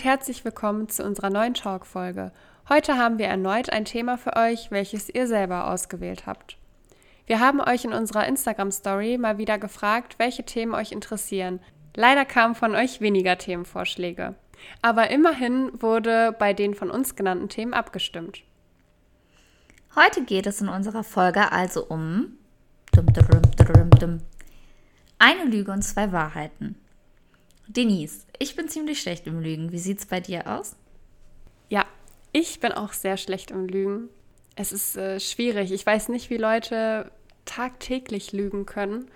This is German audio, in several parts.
und herzlich willkommen zu unserer neuen Talk-Folge. Heute haben wir erneut ein Thema für euch, welches ihr selber ausgewählt habt. Wir haben euch in unserer Instagram-Story mal wieder gefragt, welche Themen euch interessieren. Leider kamen von euch weniger Themenvorschläge. Aber immerhin wurde bei den von uns genannten Themen abgestimmt. Heute geht es in unserer Folge also um eine Lüge und zwei Wahrheiten. Denise, ich bin ziemlich schlecht im Lügen. Wie sieht's bei dir aus? Ja, ich bin auch sehr schlecht im Lügen. Es ist äh, schwierig. Ich weiß nicht, wie Leute tagtäglich lügen können,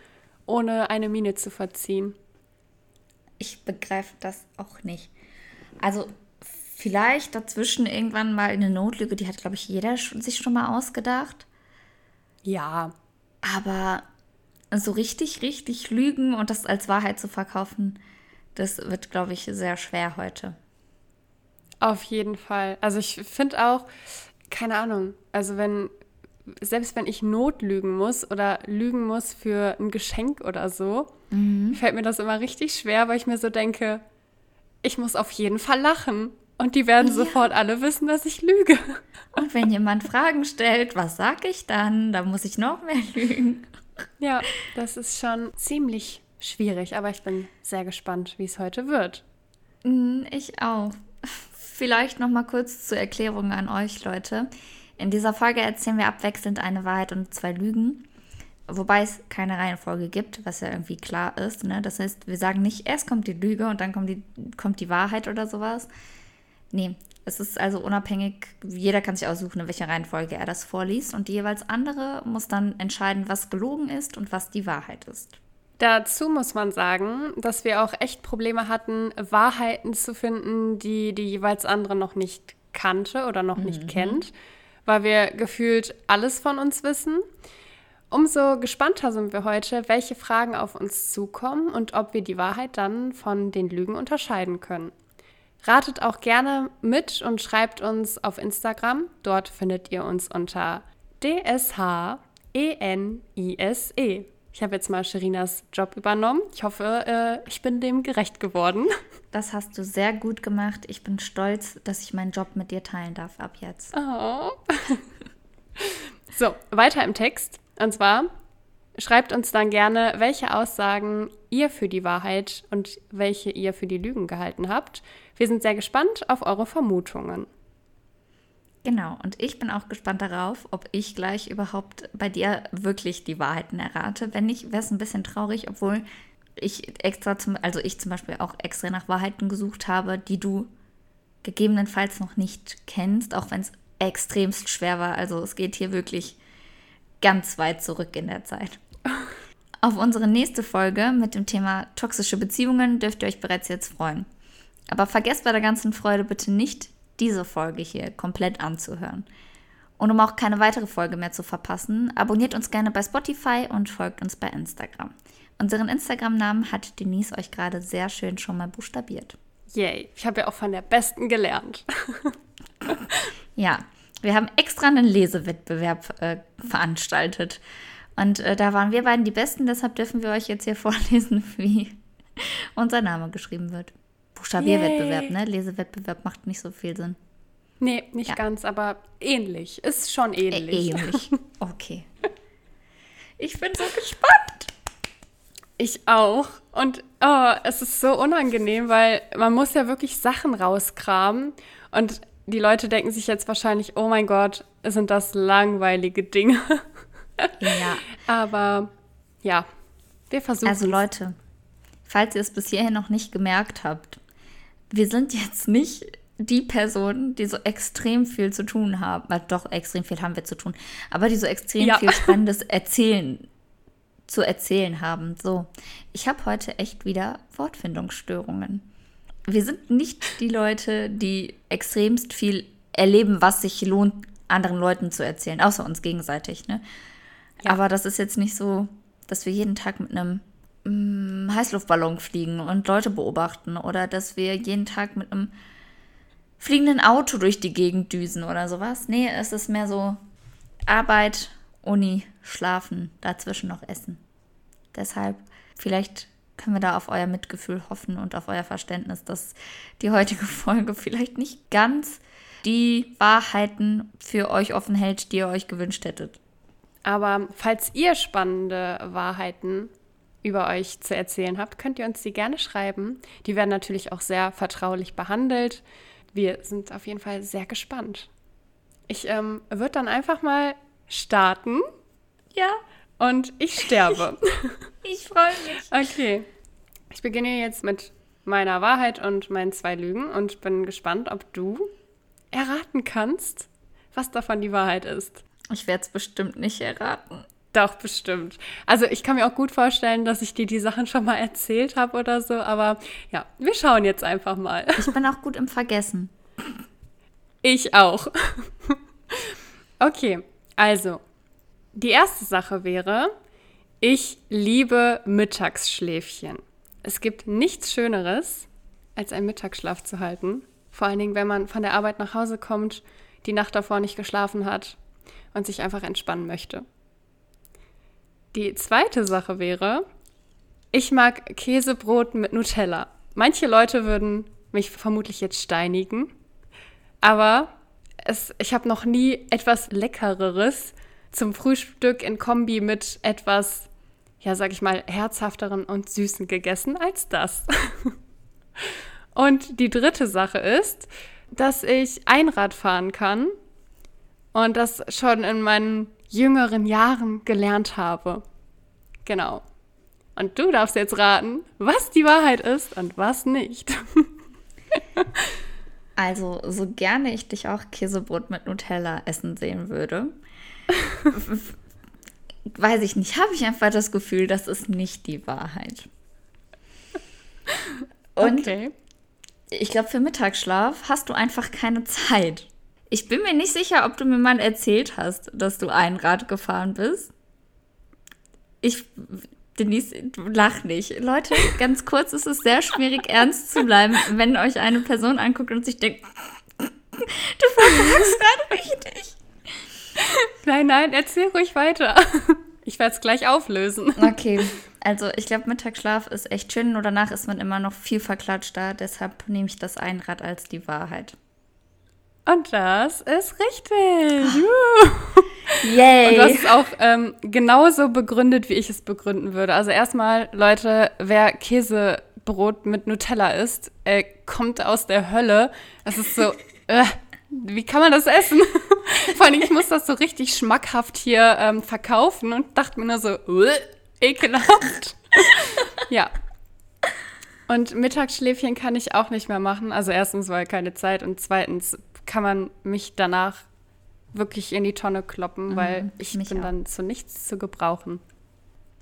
ohne eine Miene zu verziehen. Ich begreife das auch nicht. Also vielleicht dazwischen irgendwann mal eine Notlüge, die hat, glaube ich, jeder sich schon mal ausgedacht. Ja. Aber so richtig, richtig lügen und das als Wahrheit zu verkaufen, das wird, glaube ich, sehr schwer heute. Auf jeden Fall. Also ich finde auch, keine Ahnung, also wenn, selbst wenn ich notlügen muss oder lügen muss für ein Geschenk oder so, mhm. fällt mir das immer richtig schwer, weil ich mir so denke, ich muss auf jeden Fall lachen. Und die werden ja. sofort alle wissen, dass ich lüge. Und wenn jemand Fragen stellt, was sag ich dann? Da muss ich noch mehr lügen. Ja, das ist schon ziemlich schwierig, aber ich bin sehr gespannt, wie es heute wird. Mm, ich auch. Vielleicht noch mal kurz zur Erklärung an euch, Leute. In dieser Folge erzählen wir abwechselnd eine Wahrheit und zwei Lügen, wobei es keine Reihenfolge gibt, was ja irgendwie klar ist. Ne? Das heißt, wir sagen nicht, erst kommt die Lüge und dann kommt die, kommt die Wahrheit oder sowas. Nee, es ist also unabhängig, jeder kann sich aussuchen, in welcher Reihenfolge er das vorliest und die jeweils andere muss dann entscheiden, was gelogen ist und was die Wahrheit ist. Dazu muss man sagen, dass wir auch echt Probleme hatten, Wahrheiten zu finden, die die jeweils andere noch nicht kannte oder noch mhm. nicht kennt, weil wir gefühlt alles von uns wissen. Umso gespannter sind wir heute, welche Fragen auf uns zukommen und ob wir die Wahrheit dann von den Lügen unterscheiden können. Ratet auch gerne mit und schreibt uns auf Instagram. Dort findet ihr uns unter DSHENISE. Ich habe jetzt mal Sherinas Job übernommen. Ich hoffe, äh, ich bin dem gerecht geworden. Das hast du sehr gut gemacht. Ich bin stolz, dass ich meinen Job mit dir teilen darf ab jetzt. Oh. so, weiter im Text. Und zwar schreibt uns dann gerne, welche Aussagen ihr für die Wahrheit und welche ihr für die Lügen gehalten habt. Wir sind sehr gespannt auf eure Vermutungen. Genau, und ich bin auch gespannt darauf, ob ich gleich überhaupt bei dir wirklich die Wahrheiten errate. Wenn nicht, wäre es ein bisschen traurig, obwohl ich extra zum, also ich zum Beispiel auch extra nach Wahrheiten gesucht habe, die du gegebenenfalls noch nicht kennst, auch wenn es extremst schwer war. Also es geht hier wirklich ganz weit zurück in der Zeit. Auf unsere nächste Folge mit dem Thema toxische Beziehungen dürft ihr euch bereits jetzt freuen. Aber vergesst bei der ganzen Freude bitte nicht, diese Folge hier komplett anzuhören. Und um auch keine weitere Folge mehr zu verpassen, abonniert uns gerne bei Spotify und folgt uns bei Instagram. Unseren Instagram-Namen hat Denise euch gerade sehr schön schon mal buchstabiert. Yay, ich habe ja auch von der Besten gelernt. ja, wir haben extra einen Lesewettbewerb äh, veranstaltet. Und äh, da waren wir beiden die Besten, deshalb dürfen wir euch jetzt hier vorlesen, wie unser Name geschrieben wird. Buchstabierwettbewerb, ne? Lesewettbewerb macht nicht so viel Sinn. Nee, nicht ja. ganz, aber ähnlich. Ist schon ähnlich. Ä ähnlich. Okay. Ich bin so gespannt. Ich auch. Und oh, es ist so unangenehm, weil man muss ja wirklich Sachen rauskramen. Und die Leute denken sich jetzt wahrscheinlich, oh mein Gott, sind das langweilige Dinge. Ja. Aber ja, wir versuchen. Also Leute, falls ihr es bis hierhin noch nicht gemerkt habt, wir sind jetzt nicht die Personen, die so extrem viel zu tun haben. Also doch, extrem viel haben wir zu tun. Aber die so extrem ja. viel Spannendes erzählen, zu erzählen haben. So, ich habe heute echt wieder Wortfindungsstörungen. Wir sind nicht die Leute, die extremst viel erleben, was sich lohnt, anderen Leuten zu erzählen, außer uns gegenseitig. Ne? Ja. Aber das ist jetzt nicht so, dass wir jeden Tag mit einem mm, Heißluftballon fliegen und Leute beobachten oder dass wir jeden Tag mit einem fliegenden Auto durch die Gegend düsen oder sowas. Nee, es ist mehr so Arbeit, Uni, Schlafen, dazwischen noch Essen. Deshalb, vielleicht können wir da auf euer Mitgefühl hoffen und auf euer Verständnis, dass die heutige Folge vielleicht nicht ganz die Wahrheiten für euch offen hält, die ihr euch gewünscht hättet. Aber falls ihr spannende Wahrheiten über euch zu erzählen habt, könnt ihr uns die gerne schreiben. Die werden natürlich auch sehr vertraulich behandelt. Wir sind auf jeden Fall sehr gespannt. Ich ähm, würde dann einfach mal starten. Ja. Und ich sterbe. ich freue mich. Okay. Ich beginne jetzt mit meiner Wahrheit und meinen zwei Lügen und bin gespannt, ob du erraten kannst, was davon die Wahrheit ist. Ich werde es bestimmt nicht erraten. Doch, bestimmt. Also ich kann mir auch gut vorstellen, dass ich dir die Sachen schon mal erzählt habe oder so, aber ja, wir schauen jetzt einfach mal. Ich bin auch gut im Vergessen. Ich auch. Okay, also die erste Sache wäre, ich liebe Mittagsschläfchen. Es gibt nichts Schöneres, als einen Mittagsschlaf zu halten. Vor allen Dingen, wenn man von der Arbeit nach Hause kommt, die Nacht davor nicht geschlafen hat und sich einfach entspannen möchte. Die zweite Sache wäre, ich mag Käsebrot mit Nutella. Manche Leute würden mich vermutlich jetzt steinigen, aber es, ich habe noch nie etwas Leckereres zum Frühstück in Kombi mit etwas, ja, sag ich mal, herzhafteren und süßen gegessen als das. und die dritte Sache ist, dass ich Einrad fahren kann und das schon in meinen jüngeren Jahren gelernt habe. Genau. Und du darfst jetzt raten, was die Wahrheit ist und was nicht. also, so gerne ich dich auch Käsebrot mit Nutella essen sehen würde, weiß ich nicht, habe ich einfach das Gefühl, das ist nicht die Wahrheit. Und okay. ich glaube, für Mittagsschlaf hast du einfach keine Zeit. Ich bin mir nicht sicher, ob du mir mal erzählt hast, dass du ein Rad gefahren bist. Ich, Denise, lach nicht. Leute, ganz kurz, es ist sehr schwierig, ernst zu bleiben, wenn euch eine Person anguckt und sich denkt, du verfolgst gerade richtig. Nein, nein, erzähl ruhig weiter. Ich werde es gleich auflösen. Okay, also ich glaube, Mittagsschlaf ist echt schön, nur danach ist man immer noch viel verklatschter. Deshalb nehme ich das Einrad als die Wahrheit. Und das ist richtig. Ah. Yay. Und hast es auch ähm, genauso begründet, wie ich es begründen würde. Also erstmal, Leute, wer Käsebrot mit Nutella isst, äh, kommt aus der Hölle. Es ist so, äh, wie kann man das essen? Vor allem, ich muss das so richtig schmackhaft hier ähm, verkaufen und dachte mir nur so, ekelhaft. ja. Und Mittagsschläfchen kann ich auch nicht mehr machen. Also erstens, weil keine Zeit und zweitens kann man mich danach wirklich in die Tonne kloppen, mhm, weil ich bin auch. dann zu nichts zu gebrauchen.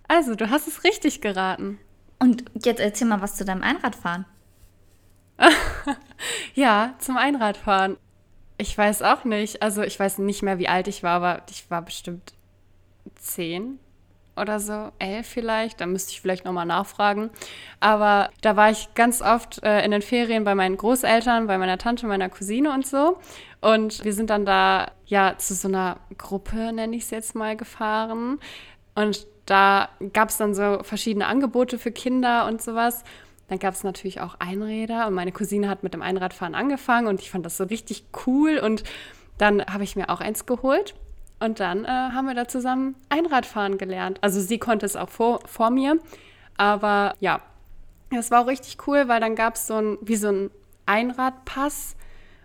Also, du hast es richtig geraten. Und jetzt erzähl mal was zu deinem Einradfahren. ja, zum Einradfahren. Ich weiß auch nicht. Also, ich weiß nicht mehr, wie alt ich war, aber ich war bestimmt zehn oder so, elf vielleicht, da müsste ich vielleicht nochmal nachfragen. Aber da war ich ganz oft äh, in den Ferien bei meinen Großeltern, bei meiner Tante, meiner Cousine und so. Und wir sind dann da ja zu so einer Gruppe, nenne ich es jetzt mal, gefahren. Und da gab es dann so verschiedene Angebote für Kinder und sowas. Dann gab es natürlich auch Einräder und meine Cousine hat mit dem Einradfahren angefangen und ich fand das so richtig cool. Und dann habe ich mir auch eins geholt. Und dann äh, haben wir da zusammen Einradfahren gelernt. Also sie konnte es auch vor, vor mir. Aber ja, es war auch richtig cool, weil dann gab es so ein, wie so ein Einradpass.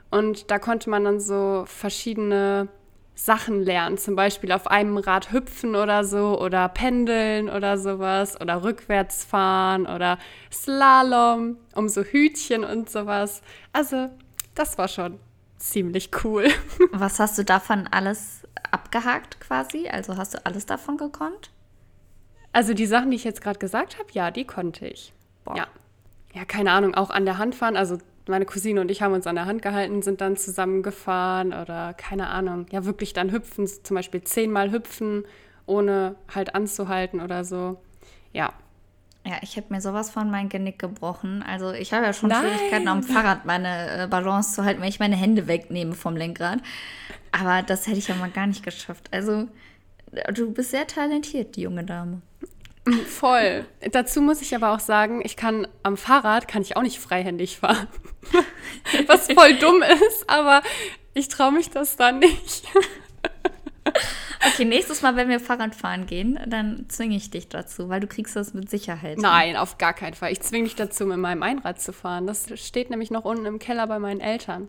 Und da konnte man dann so verschiedene Sachen lernen. Zum Beispiel auf einem Rad hüpfen oder so oder pendeln oder sowas oder rückwärts fahren oder Slalom, um so Hütchen und sowas. Also, das war schon ziemlich cool. Was hast du davon alles abgehakt quasi? Also hast du alles davon gekonnt? Also die Sachen, die ich jetzt gerade gesagt habe, ja, die konnte ich. Boah. Ja. Ja, keine Ahnung, auch an der Hand fahren. Also meine Cousine und ich haben uns an der Hand gehalten, sind dann zusammengefahren oder keine Ahnung. Ja, wirklich dann hüpfen, zum Beispiel zehnmal hüpfen, ohne halt anzuhalten oder so. Ja. Ja, ich habe mir sowas von mein Genick gebrochen. Also ich habe ja schon Nein. Schwierigkeiten am Fahrrad meine äh, Balance zu halten, wenn ich meine Hände wegnehme vom Lenkrad. Aber das hätte ich ja mal gar nicht geschafft. Also, du bist sehr talentiert, die junge Dame. Voll. Dazu muss ich aber auch sagen, ich kann am Fahrrad kann ich auch nicht freihändig fahren. Was voll dumm ist, aber ich traue mich das dann nicht. Okay, nächstes Mal, wenn wir Fahrrad fahren gehen, dann zwinge ich dich dazu, weil du kriegst das mit Sicherheit. Nein, auf gar keinen Fall. Ich zwinge dich dazu, mit meinem Einrad zu fahren. Das steht nämlich noch unten im Keller bei meinen Eltern.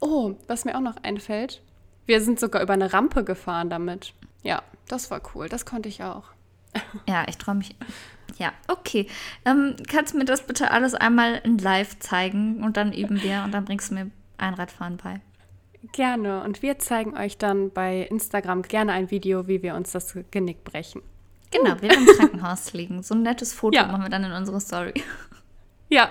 Oh, was mir auch noch einfällt, wir sind sogar über eine Rampe gefahren damit. Ja, das war cool. Das konnte ich auch. Ja, ich traue mich. Ja, okay. Ähm, kannst du mir das bitte alles einmal in live zeigen und dann üben wir und dann bringst du mir Einradfahren bei. Gerne. Und wir zeigen euch dann bei Instagram gerne ein Video, wie wir uns das Genick brechen. Genau, uh. wir im Krankenhaus liegen. So ein nettes Foto ja. machen wir dann in unsere Story. Ja.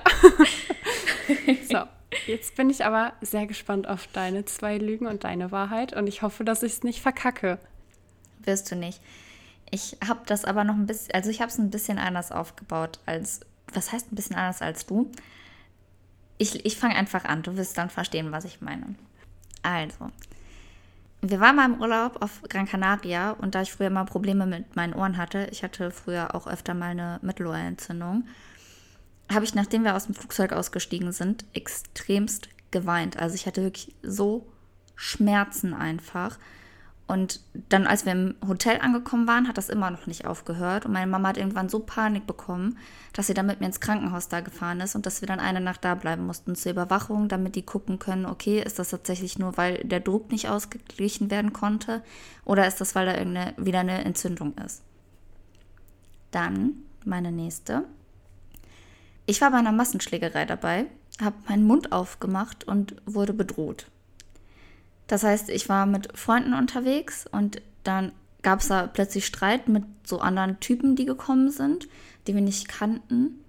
so, jetzt bin ich aber sehr gespannt auf deine zwei Lügen und deine Wahrheit und ich hoffe, dass ich es nicht verkacke. Wirst du nicht. Ich habe das aber noch ein bisschen, also ich habe es ein bisschen anders aufgebaut als, was heißt ein bisschen anders als du? Ich, ich fange einfach an, du wirst dann verstehen, was ich meine. Also, wir waren mal im Urlaub auf Gran Canaria und da ich früher mal Probleme mit meinen Ohren hatte, ich hatte früher auch öfter mal eine Mittelohrentzündung, habe ich, nachdem wir aus dem Flugzeug ausgestiegen sind, extremst geweint. Also ich hatte wirklich so Schmerzen einfach. Und dann, als wir im Hotel angekommen waren, hat das immer noch nicht aufgehört. Und meine Mama hat irgendwann so Panik bekommen, dass sie dann mit mir ins Krankenhaus da gefahren ist und dass wir dann eine Nacht da bleiben mussten zur Überwachung, damit die gucken können, okay, ist das tatsächlich nur, weil der Druck nicht ausgeglichen werden konnte oder ist das, weil da irgendeine, wieder eine Entzündung ist. Dann meine nächste. Ich war bei einer Massenschlägerei dabei, habe meinen Mund aufgemacht und wurde bedroht. Das heißt, ich war mit Freunden unterwegs und dann gab es da plötzlich Streit mit so anderen Typen, die gekommen sind, die wir nicht kannten.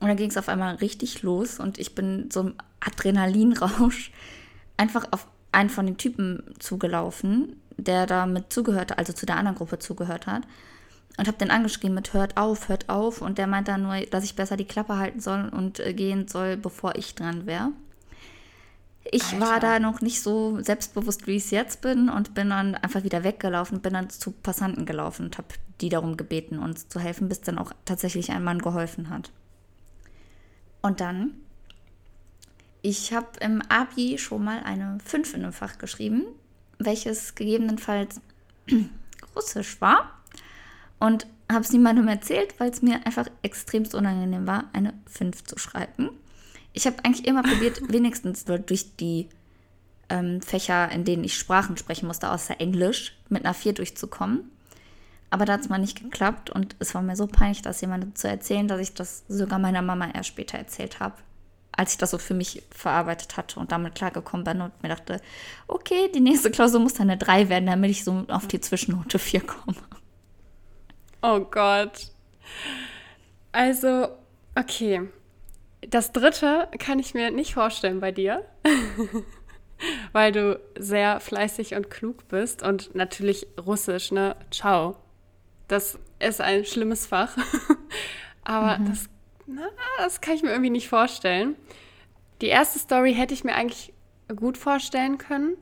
Und dann ging es auf einmal richtig los und ich bin so im Adrenalinrausch einfach auf einen von den Typen zugelaufen, der da mit zugehört, also zu der anderen Gruppe zugehört hat. Und habe den angeschrieben mit hört auf, hört auf. Und der meint dann nur, dass ich besser die Klappe halten soll und äh, gehen soll, bevor ich dran wäre. Ich Alter. war da noch nicht so selbstbewusst, wie ich es jetzt bin und bin dann einfach wieder weggelaufen, bin dann zu Passanten gelaufen und habe die darum gebeten, uns zu helfen, bis dann auch tatsächlich ein Mann geholfen hat. Und dann, ich habe im Abi schon mal eine 5 in einem Fach geschrieben, welches gegebenenfalls Russisch war und habe es niemandem erzählt, weil es mir einfach extremst unangenehm war, eine 5 zu schreiben ich habe eigentlich immer probiert, wenigstens durch die ähm, Fächer, in denen ich Sprachen sprechen musste, außer Englisch, mit einer 4 durchzukommen. Aber da hat es mal nicht geklappt und es war mir so peinlich, das jemandem zu erzählen, dass ich das sogar meiner Mama erst später erzählt habe. Als ich das so für mich verarbeitet hatte und damit klargekommen bin und mir dachte, okay, die nächste Klausur muss dann eine 3 werden, damit ich so auf die Zwischennote 4 komme. Oh Gott. Also, okay. Das dritte kann ich mir nicht vorstellen bei dir, weil du sehr fleißig und klug bist und natürlich Russisch, ne? Ciao. Das ist ein schlimmes Fach. Aber mhm. das, na, das kann ich mir irgendwie nicht vorstellen. Die erste Story hätte ich mir eigentlich gut vorstellen können,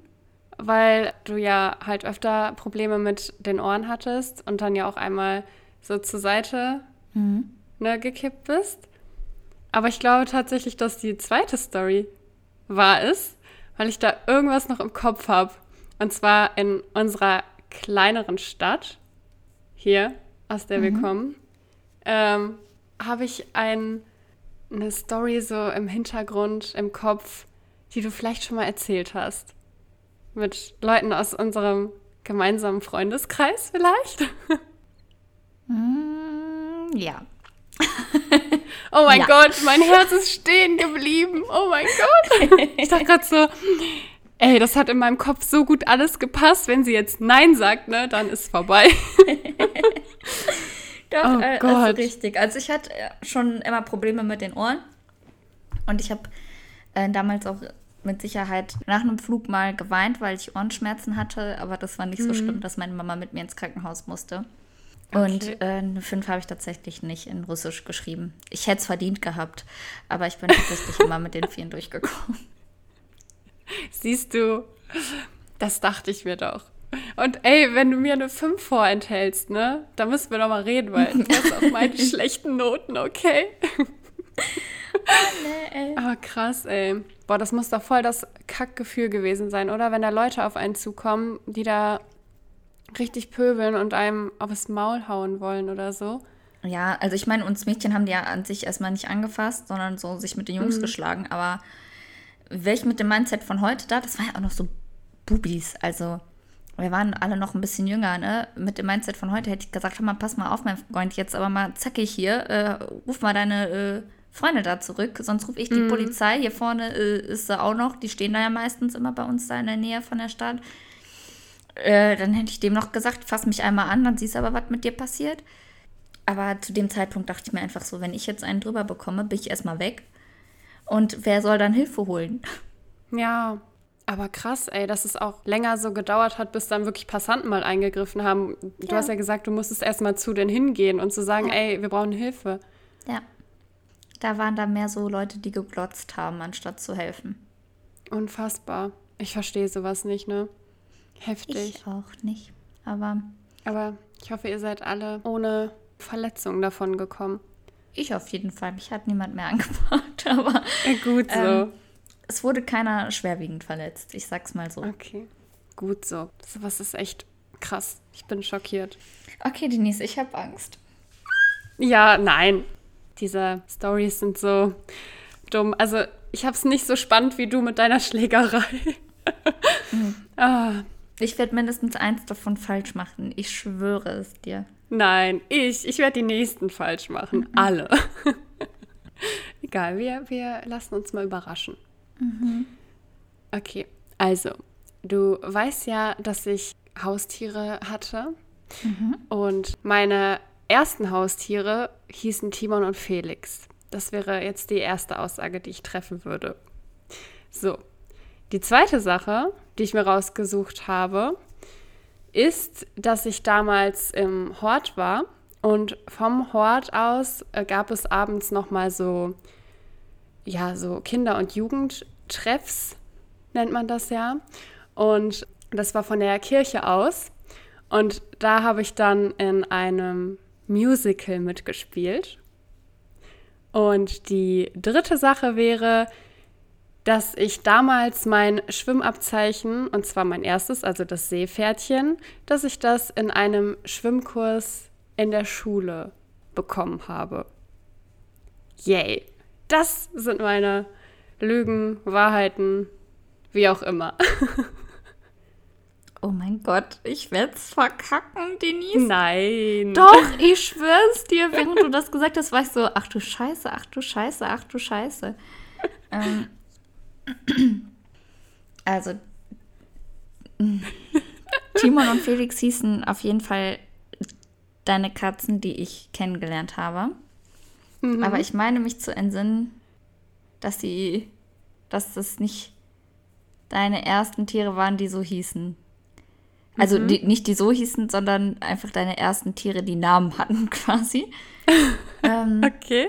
weil du ja halt öfter Probleme mit den Ohren hattest und dann ja auch einmal so zur Seite mhm. ne, gekippt bist. Aber ich glaube tatsächlich, dass die zweite Story wahr ist, weil ich da irgendwas noch im Kopf habe. Und zwar in unserer kleineren Stadt, hier, aus der mhm. wir kommen, ähm, habe ich ein, eine Story so im Hintergrund, im Kopf, die du vielleicht schon mal erzählt hast. Mit Leuten aus unserem gemeinsamen Freundeskreis vielleicht? Mm, ja. oh mein ja. Gott, mein Herz ist stehen geblieben. Oh mein Gott. Ich dachte gerade so, ey, das hat in meinem Kopf so gut alles gepasst. Wenn sie jetzt Nein sagt, ne, dann ist vorbei. Doch, oh äh, Gott. ist richtig. Also ich hatte schon immer Probleme mit den Ohren. Und ich habe äh, damals auch mit Sicherheit nach einem Flug mal geweint, weil ich Ohrenschmerzen hatte. Aber das war nicht mhm. so schlimm, dass meine Mama mit mir ins Krankenhaus musste. Und äh, eine 5 habe ich tatsächlich nicht in Russisch geschrieben. Ich hätte es verdient gehabt, aber ich bin tatsächlich immer mit den Vieren durchgekommen. Siehst du, das dachte ich mir doch. Und ey, wenn du mir eine 5 vorenthältst, ne, da müssen wir doch mal reden, weil du hast auch meine schlechten Noten, okay? nee, ey. Oh, krass, ey. Boah, das muss doch voll das Kackgefühl gewesen sein, oder? Wenn da Leute auf einen zukommen, die da richtig pöbeln und einem aufs Maul hauen wollen oder so. Ja, also ich meine, uns Mädchen haben die ja an sich erstmal nicht angefasst, sondern so sich mit den Jungs mhm. geschlagen. Aber welch mit dem Mindset von heute da, das war ja auch noch so Bubis. Also wir waren alle noch ein bisschen jünger, ne? Mit dem Mindset von heute hätte ich gesagt, hör mal, pass mal auf, mein Freund, jetzt aber mal zackig hier, äh, ruf mal deine äh, Freunde da zurück, sonst rufe ich die mhm. Polizei. Hier vorne äh, ist sie auch noch, die stehen da ja meistens immer bei uns da in der Nähe von der Stadt. Äh, dann hätte ich dem noch gesagt, fass mich einmal an, dann siehst du aber, was mit dir passiert. Aber zu dem Zeitpunkt dachte ich mir einfach so, wenn ich jetzt einen drüber bekomme, bin ich erstmal weg. Und wer soll dann Hilfe holen? Ja, aber krass, ey, dass es auch länger so gedauert hat, bis dann wirklich Passanten mal eingegriffen haben. Du ja. hast ja gesagt, du musstest erstmal zu denen hingehen und zu sagen, ja. ey, wir brauchen Hilfe. Ja. Da waren da mehr so Leute, die geglotzt haben, anstatt zu helfen. Unfassbar. Ich verstehe sowas nicht, ne? Heftig. Ich auch nicht. Aber. Aber ich hoffe, ihr seid alle ohne Verletzungen davon gekommen. Ich auf jeden Fall. Mich hat niemand mehr angepackt, aber. Gut so. Ähm, es wurde keiner schwerwiegend verletzt. Ich sag's mal so. Okay. Gut so. Was ist echt krass. Ich bin schockiert. Okay, Denise, ich habe Angst. Ja, nein. Diese Stories sind so dumm. Also, ich habe es nicht so spannend wie du mit deiner Schlägerei. mhm. ah. Ich werde mindestens eins davon falsch machen. Ich schwöre es dir. Nein, ich. Ich werde die nächsten falsch machen. Mhm. Alle. Egal, wir, wir lassen uns mal überraschen. Mhm. Okay, also, du weißt ja, dass ich Haustiere hatte. Mhm. Und meine ersten Haustiere hießen Timon und Felix. Das wäre jetzt die erste Aussage, die ich treffen würde. So, die zweite Sache, die ich mir rausgesucht habe, ist, dass ich damals im Hort war und vom Hort aus äh, gab es abends noch mal so ja, so Kinder- und Jugendtreffs nennt man das ja. Und das war von der Kirche aus. Und da habe ich dann in einem Musical mitgespielt. Und die dritte Sache wäre, dass ich damals mein Schwimmabzeichen, und zwar mein erstes, also das Seepferdchen, dass ich das in einem Schwimmkurs in der Schule bekommen habe. Yay! Das sind meine Lügen, Wahrheiten, wie auch immer. Oh mein Gott, ich werde es verkacken, Denise. Nein. Doch, ich schwör's dir. Während du das gesagt hast, war ich so, ach du Scheiße, ach du Scheiße, ach du Scheiße. Ähm, also, Timon und Felix hießen auf jeden Fall deine Katzen, die ich kennengelernt habe. Mhm. Aber ich meine mich zu entsinnen, dass sie, dass das nicht deine ersten Tiere waren, die so hießen. Also mhm. die, nicht die so hießen, sondern einfach deine ersten Tiere, die Namen hatten quasi. ähm, okay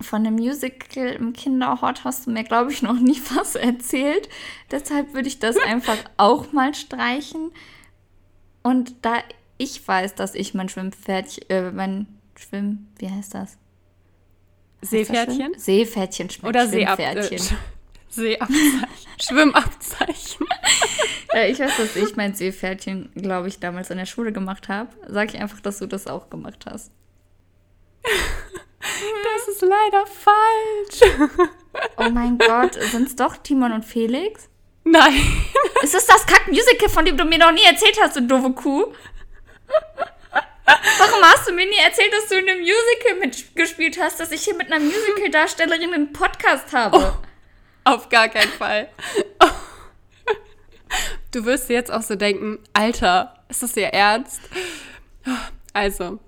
von dem Musical im Kinderhort hast du mir, glaube ich, noch nie was erzählt. Deshalb würde ich das einfach auch mal streichen. Und da ich weiß, dass ich mein Schwimmpferdchen, äh, mein Schwimm, wie heißt das? Seepferdchen? Das Seepferdchen Oder Schwimmpferdchen. Seeab Seeabzeichen. Schwimmabzeichen. ich weiß, dass ich mein Seepferdchen, glaube ich, damals in der Schule gemacht habe. Sag ich einfach, dass du das auch gemacht hast. Das ist leider falsch. Oh mein Gott, sind es doch Timon und Felix? Nein. Ist es das Kack-Musical, von dem du mir noch nie erzählt hast, du doofe Kuh? Warum hast du mir nie erzählt, dass du in einem Musical mitgespielt hast, dass ich hier mit einer Musical-Darstellerin einen Podcast habe? Oh, auf gar keinen Fall. Du wirst jetzt auch so denken, Alter, ist das ihr Ernst? Also,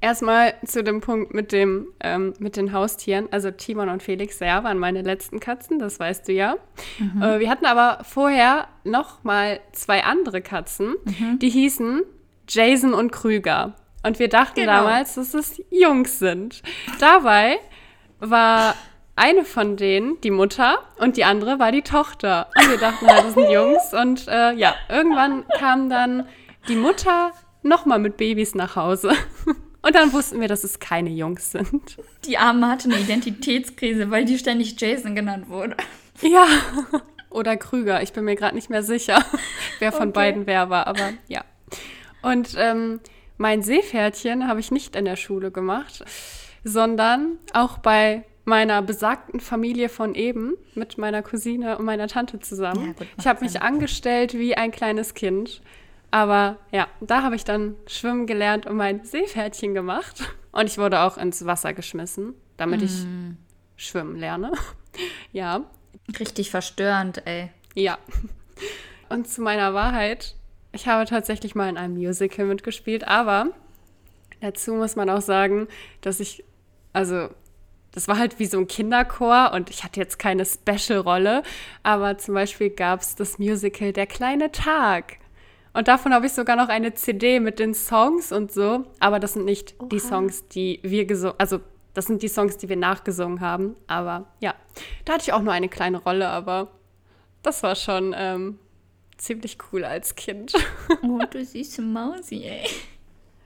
Erstmal zu dem Punkt mit, dem, ähm, mit den Haustieren. Also Timon und Felix, ja, waren meine letzten Katzen, das weißt du ja. Mhm. Äh, wir hatten aber vorher noch mal zwei andere Katzen, mhm. die hießen Jason und Krüger. Und wir dachten genau. damals, dass es Jungs sind. Dabei war eine von denen, die Mutter, und die andere war die Tochter. Und wir dachten halt, das sind Jungs. Und äh, ja, irgendwann kam dann die Mutter nochmal mit Babys nach Hause. Und dann wussten wir, dass es keine Jungs sind. Die Arme hatte eine Identitätskrise, weil die ständig Jason genannt wurde. Ja. Oder Krüger. Ich bin mir gerade nicht mehr sicher, wer von okay. beiden wer war. Aber ja. Und ähm, mein Seepferdchen habe ich nicht in der Schule gemacht, sondern auch bei meiner besagten Familie von eben mit meiner Cousine und meiner Tante zusammen. Ja, gut, ich habe mich angestellt wie ein kleines Kind. Aber ja, da habe ich dann schwimmen gelernt und mein Seepferdchen gemacht. Und ich wurde auch ins Wasser geschmissen, damit mm. ich schwimmen lerne. ja. Richtig verstörend, ey. Ja. Und zu meiner Wahrheit, ich habe tatsächlich mal in einem Musical mitgespielt, aber dazu muss man auch sagen, dass ich, also das war halt wie so ein Kinderchor und ich hatte jetzt keine Special-Rolle, aber zum Beispiel gab es das Musical Der kleine Tag. Und davon habe ich sogar noch eine CD mit den Songs und so, aber das sind nicht Oha. die Songs, die wir gesungen, also das sind die Songs, die wir nachgesungen haben. Aber ja, da hatte ich auch nur eine kleine Rolle, aber das war schon ähm, ziemlich cool als Kind. Oh, du süße Mausi, ey.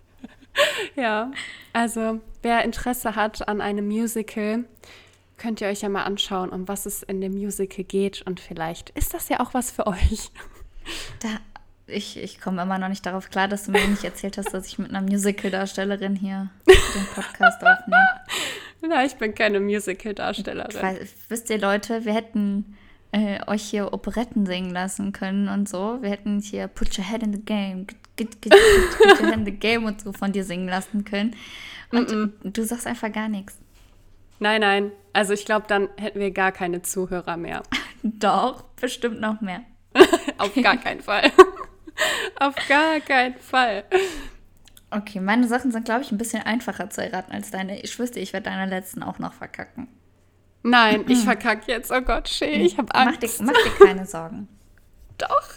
ja, also wer Interesse hat an einem Musical, könnt ihr euch ja mal anschauen, um was es in dem Musical geht. Und vielleicht ist das ja auch was für euch. Da, ich, ich komme immer noch nicht darauf klar, dass du mir nicht erzählt hast, dass ich mit einer Musical-Darstellerin hier den Podcast aufnehme. Na, ich bin keine Musical-Darstellerin. Wisst ihr, Leute, wir hätten äh, euch hier Operetten singen lassen können und so. Wir hätten hier Put Your Head in the Game, get, get, get, Put Your Head in the Game und so von dir singen lassen können. Und mm -mm. du sagst einfach gar nichts. Nein, nein. Also ich glaube, dann hätten wir gar keine Zuhörer mehr. Doch, bestimmt noch mehr. Auf gar keinen Fall. Auf gar keinen Fall. Okay, meine Sachen sind, glaube ich, ein bisschen einfacher zu erraten als deine. Ich wüsste, ich werde deine letzten auch noch verkacken. Nein, ich verkacke jetzt. Oh Gott, schön, ich habe Angst. Mach dir, mach dir keine Sorgen. Doch.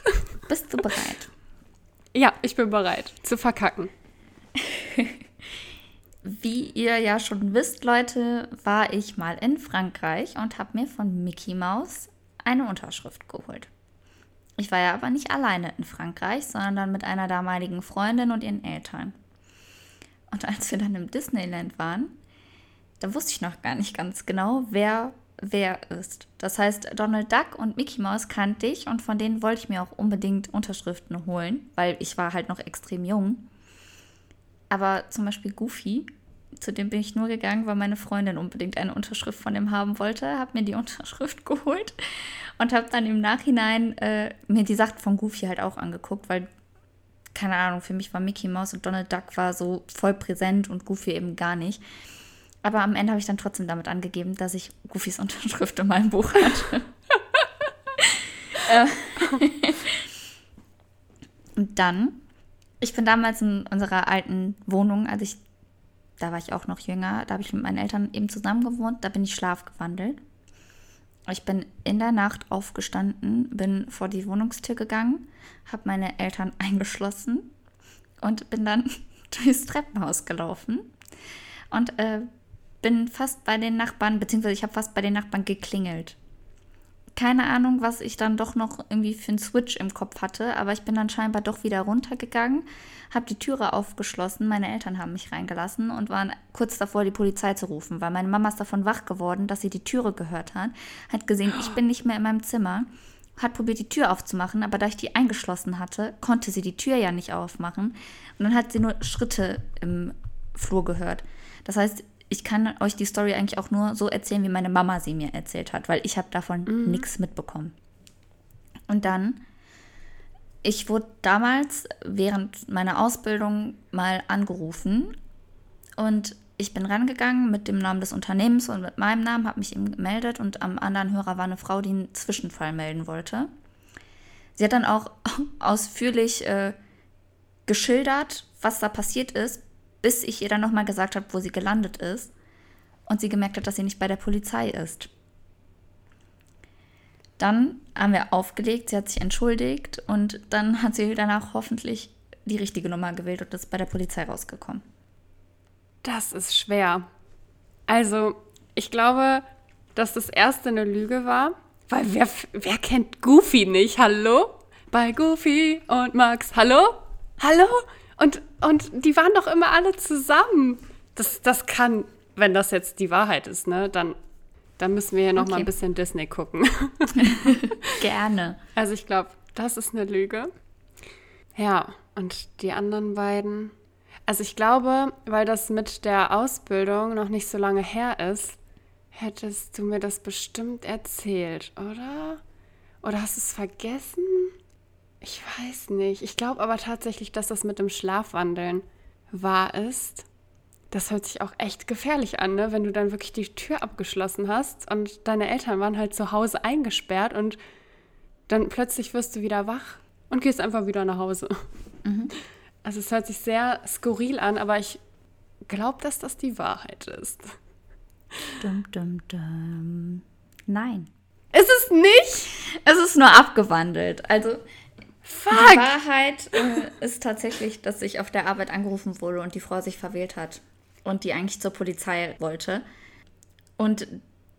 Bist du bereit? Ja, ich bin bereit zu verkacken. Wie ihr ja schon wisst, Leute, war ich mal in Frankreich und habe mir von Mickey Mouse eine Unterschrift geholt. Ich war ja aber nicht alleine in Frankreich, sondern mit einer damaligen Freundin und ihren Eltern. Und als wir dann im Disneyland waren, da wusste ich noch gar nicht ganz genau, wer wer ist. Das heißt, Donald Duck und Mickey Mouse kannte ich und von denen wollte ich mir auch unbedingt Unterschriften holen, weil ich war halt noch extrem jung. Aber zum Beispiel Goofy, zu dem bin ich nur gegangen, weil meine Freundin unbedingt eine Unterschrift von ihm haben wollte, habe mir die Unterschrift geholt und habe dann im Nachhinein äh, mir die Sachen von Goofy halt auch angeguckt, weil keine Ahnung, für mich war Mickey Mouse und Donald Duck war so voll präsent und Goofy eben gar nicht. Aber am Ende habe ich dann trotzdem damit angegeben, dass ich Goofys Unterschrift in meinem Buch hatte. Äh, und dann, ich bin damals in unserer alten Wohnung, als ich, da war ich auch noch jünger, da habe ich mit meinen Eltern eben zusammen gewohnt, da bin ich schlafgewandelt. Ich bin in der Nacht aufgestanden, bin vor die Wohnungstür gegangen, habe meine Eltern eingeschlossen und bin dann durchs Treppenhaus gelaufen und äh, bin fast bei den Nachbarn, beziehungsweise ich habe fast bei den Nachbarn geklingelt. Keine Ahnung, was ich dann doch noch irgendwie für einen Switch im Kopf hatte, aber ich bin dann scheinbar doch wieder runtergegangen, habe die Türe aufgeschlossen, meine Eltern haben mich reingelassen und waren kurz davor, die Polizei zu rufen, weil meine Mama ist davon wach geworden, dass sie die Türe gehört hat, hat gesehen, ich bin nicht mehr in meinem Zimmer, hat probiert, die Tür aufzumachen, aber da ich die eingeschlossen hatte, konnte sie die Tür ja nicht aufmachen und dann hat sie nur Schritte im Flur gehört. Das heißt, ich kann euch die Story eigentlich auch nur so erzählen, wie meine Mama sie mir erzählt hat, weil ich habe davon mhm. nichts mitbekommen. Und dann, ich wurde damals während meiner Ausbildung mal angerufen und ich bin rangegangen mit dem Namen des Unternehmens und mit meinem Namen, habe mich ihm gemeldet und am anderen Hörer war eine Frau, die einen Zwischenfall melden wollte. Sie hat dann auch ausführlich äh, geschildert, was da passiert ist, bis ich ihr dann nochmal gesagt habe, wo sie gelandet ist und sie gemerkt hat, dass sie nicht bei der Polizei ist. Dann haben wir aufgelegt, sie hat sich entschuldigt und dann hat sie danach hoffentlich die richtige Nummer gewählt und ist bei der Polizei rausgekommen. Das ist schwer. Also, ich glaube, dass das erste eine Lüge war. Weil wer, wer kennt Goofy nicht? Hallo? Bei Goofy und Max. Hallo? Hallo? Und, und die waren doch immer alle zusammen. Das, das kann, wenn das jetzt die Wahrheit ist, ne, dann, dann müssen wir hier noch okay. mal ein bisschen Disney gucken. Gerne. Also ich glaube, das ist eine Lüge. Ja, und die anderen beiden. Also ich glaube, weil das mit der Ausbildung noch nicht so lange her ist, hättest du mir das bestimmt erzählt, oder? Oder hast du es vergessen? Ich weiß nicht. Ich glaube aber tatsächlich, dass das mit dem Schlafwandeln wahr ist. Das hört sich auch echt gefährlich an, ne? wenn du dann wirklich die Tür abgeschlossen hast und deine Eltern waren halt zu Hause eingesperrt und dann plötzlich wirst du wieder wach und gehst einfach wieder nach Hause. Mhm. Also es hört sich sehr skurril an, aber ich glaube, dass das die Wahrheit ist. Dum, dum, dum. Nein. Ist es nicht? Es ist nur abgewandelt. Also Fuck. die Wahrheit äh, ist tatsächlich, dass ich auf der Arbeit angerufen wurde und die Frau sich verwählt hat und die eigentlich zur Polizei wollte. Und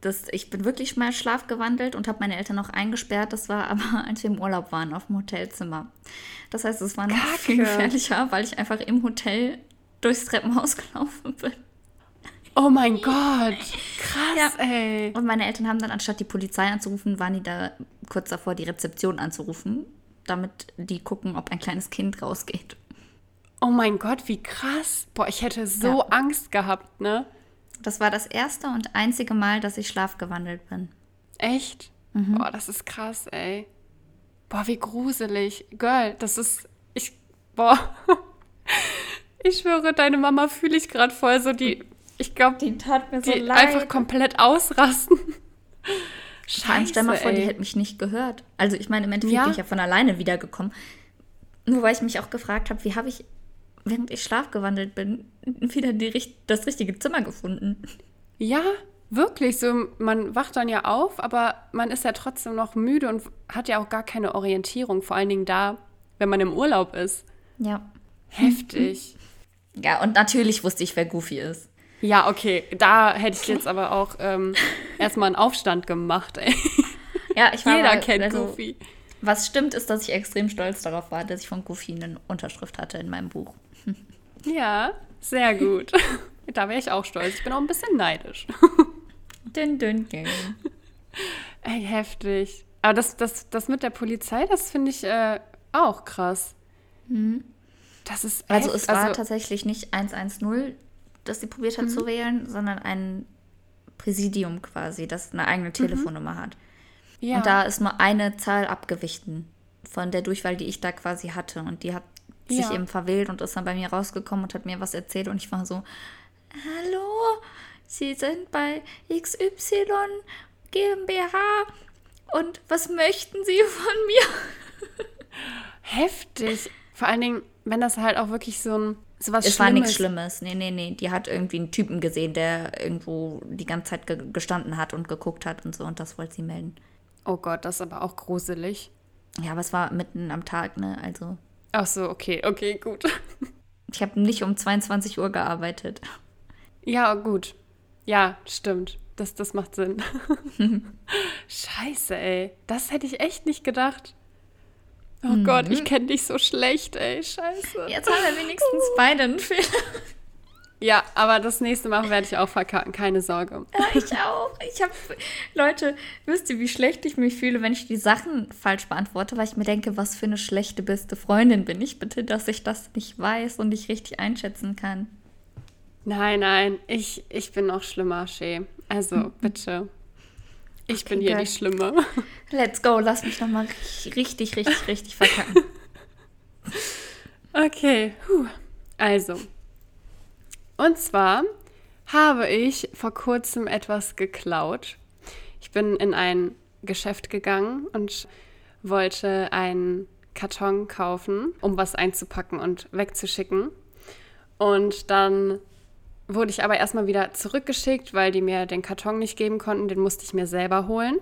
das, ich bin wirklich mal schlafgewandelt und habe meine Eltern noch eingesperrt. Das war aber, als wir im Urlaub waren, auf dem Hotelzimmer. Das heißt, es war noch Kacke. viel gefährlicher, weil ich einfach im Hotel durchs Treppenhaus gelaufen bin. Oh mein Gott, krass, ja. ey. Und meine Eltern haben dann, anstatt die Polizei anzurufen, waren die da kurz davor, die Rezeption anzurufen, damit die gucken, ob ein kleines Kind rausgeht. Oh mein Gott, wie krass. Boah, ich hätte so ja. Angst gehabt, ne? Das war das erste und einzige Mal, dass ich schlafgewandelt bin. Echt? Mhm. Boah, das ist krass, ey. Boah, wie gruselig. Girl, das ist. Ich. Boah. Ich schwöre, deine Mama fühle ich gerade voll so die. Ich glaube, die tat mir so die leid. einfach komplett ausrasten. Scheiße, stell mal vor, ey. die hätte mich nicht gehört. Also ich meine, im Endeffekt ja. bin ich ja von alleine wiedergekommen. Nur weil ich mich auch gefragt habe, wie habe ich während ich schlafgewandelt bin, wieder die, das richtige Zimmer gefunden. Ja, wirklich. So, man wacht dann ja auf, aber man ist ja trotzdem noch müde und hat ja auch gar keine Orientierung, vor allen Dingen da, wenn man im Urlaub ist. Ja. Heftig. Ja, und natürlich wusste ich, wer Goofy ist. Ja, okay. Da hätte ich jetzt aber auch ähm, erstmal einen Aufstand gemacht, ey. Ja, ich war Jeder mal, kennt also, Goofy. Was stimmt, ist, dass ich extrem stolz darauf war, dass ich von Goofy eine Unterschrift hatte in meinem Buch. Ja, sehr gut. Da wäre ich auch stolz. Ich bin auch ein bisschen neidisch. Dün, dün, dün. Ey, heftig. Aber das, das, das mit der Polizei, das finde ich äh, auch krass. Mhm. Das ist Also es war also, tatsächlich nicht 110, das sie probiert hat mhm. zu wählen, sondern ein Präsidium quasi, das eine eigene mhm. Telefonnummer mhm. hat. Ja. Und da ist nur eine Zahl abgewichen von der Durchwahl, die ich da quasi hatte. Und die hat ja. sich eben verwählt und ist dann bei mir rausgekommen und hat mir was erzählt und ich war so, hallo, Sie sind bei XY GmbH und was möchten Sie von mir? Heftig. Vor allen Dingen, wenn das halt auch wirklich so ein Es Schlimmes. war nichts Schlimmes. Nee, nee, nee. Die hat irgendwie einen Typen gesehen, der irgendwo die ganze Zeit ge gestanden hat und geguckt hat und so und das wollte sie melden. Oh Gott, das ist aber auch gruselig. Ja, aber es war mitten am Tag, ne? Also. Ach so, okay, okay, gut. Ich habe nicht um 22 Uhr gearbeitet. Ja, gut. Ja, stimmt. Das, das macht Sinn. Scheiße, ey. Das hätte ich echt nicht gedacht. Oh mhm. Gott, ich kenne dich so schlecht, ey. Scheiße. Jetzt haben wir wenigstens beide einen Fehler. Ja, aber das nächste Mal werde ich auch verkacken, keine Sorge. Ja, ich auch. Ich habe, Leute, wisst ihr, wie schlecht ich mich fühle, wenn ich die Sachen falsch beantworte, weil ich mir denke, was für eine schlechte beste Freundin bin ich bitte, dass ich das nicht weiß und nicht richtig einschätzen kann. Nein, nein, ich, ich bin noch schlimmer, Shea. Also, mhm. bitte. Ich okay, bin hier geil. die Schlimme. Let's go, lass mich nochmal richtig, richtig, richtig verkacken. Okay, Puh. also, und zwar habe ich vor kurzem etwas geklaut. Ich bin in ein Geschäft gegangen und wollte einen Karton kaufen, um was einzupacken und wegzuschicken. Und dann wurde ich aber erstmal wieder zurückgeschickt, weil die mir den Karton nicht geben konnten. Den musste ich mir selber holen.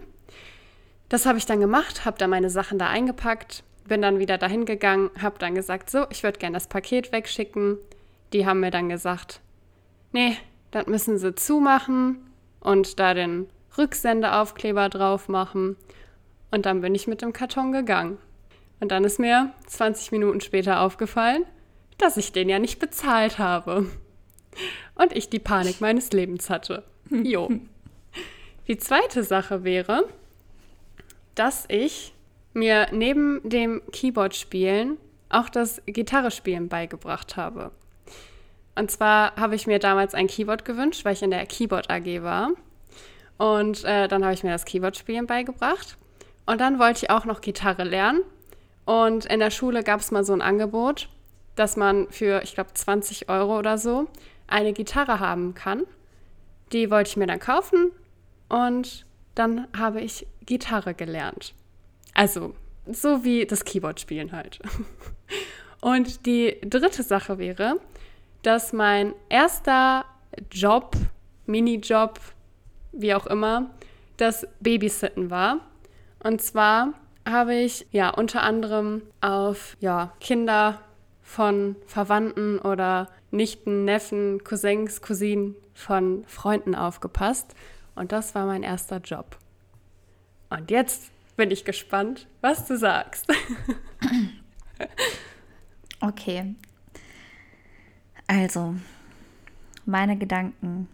Das habe ich dann gemacht, habe dann meine Sachen da eingepackt, bin dann wieder dahin gegangen, habe dann gesagt, so, ich würde gerne das Paket wegschicken. Die haben mir dann gesagt, nee, das müssen sie zumachen und da den Rücksendeaufkleber drauf machen. Und dann bin ich mit dem Karton gegangen. Und dann ist mir 20 Minuten später aufgefallen, dass ich den ja nicht bezahlt habe. Und ich die Panik meines Lebens hatte. Jo. Die zweite Sache wäre, dass ich mir neben dem Keyboard-Spielen auch das Gitarrespielen beigebracht habe. Und zwar habe ich mir damals ein Keyboard gewünscht, weil ich in der Keyboard AG war. Und äh, dann habe ich mir das Keyboard-Spielen beigebracht. Und dann wollte ich auch noch Gitarre lernen. Und in der Schule gab es mal so ein Angebot, dass man für, ich glaube, 20 Euro oder so eine Gitarre haben kann. Die wollte ich mir dann kaufen und dann habe ich Gitarre gelernt. Also so wie das Keyboard spielen halt. Und die dritte Sache wäre, dass mein erster Job, Minijob, wie auch immer, das Babysitten war. Und zwar habe ich ja unter anderem auf ja, Kinder von Verwandten oder Nichten, Neffen, Cousins, Cousinen von Freunden aufgepasst. Und das war mein erster Job. Und jetzt bin ich gespannt, was du sagst. okay. Also, meine Gedanken.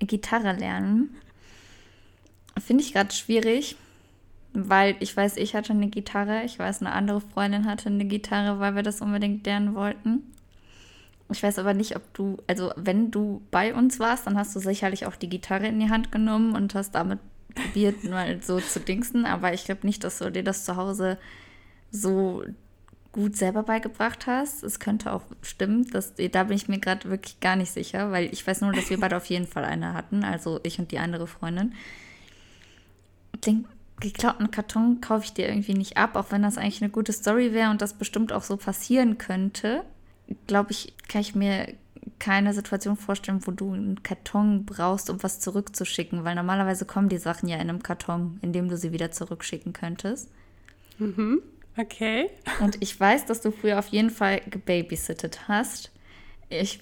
Gitarre lernen finde ich gerade schwierig, weil ich weiß, ich hatte eine Gitarre. Ich weiß, eine andere Freundin hatte eine Gitarre, weil wir das unbedingt lernen wollten. Ich weiß aber nicht, ob du, also wenn du bei uns warst, dann hast du sicherlich auch die Gitarre in die Hand genommen und hast damit probiert, mal so zu dingsen. Aber ich glaube nicht, dass du dir das zu Hause so gut selber beigebracht hast. Es könnte auch stimmen, dass, da bin ich mir gerade wirklich gar nicht sicher, weil ich weiß nur, dass wir beide auf jeden Fall eine hatten, also ich und die andere Freundin. Den geklauten Karton kaufe ich dir irgendwie nicht ab, auch wenn das eigentlich eine gute Story wäre und das bestimmt auch so passieren könnte. Glaube ich, kann ich mir keine Situation vorstellen, wo du einen Karton brauchst, um was zurückzuschicken, weil normalerweise kommen die Sachen ja in einem Karton, in dem du sie wieder zurückschicken könntest. Mhm. Okay. Und ich weiß, dass du früher auf jeden Fall gebabysittet hast. Ich,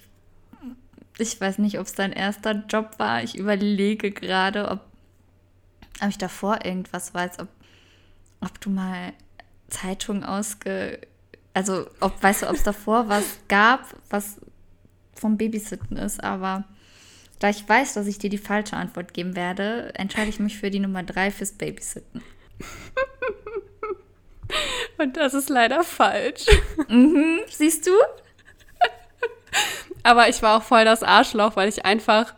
ich weiß nicht, ob es dein erster Job war. Ich überlege gerade, ob, ob ich davor irgendwas weiß, ob, ob du mal Zeitungen ausge. Also, ob, weißt du, ob es davor was gab, was vom Babysitten ist, aber da ich weiß, dass ich dir die falsche Antwort geben werde, entscheide ich mich für die Nummer drei fürs Babysitten. Und das ist leider falsch. Mhm, siehst du? Aber ich war auch voll das Arschloch, weil ich einfach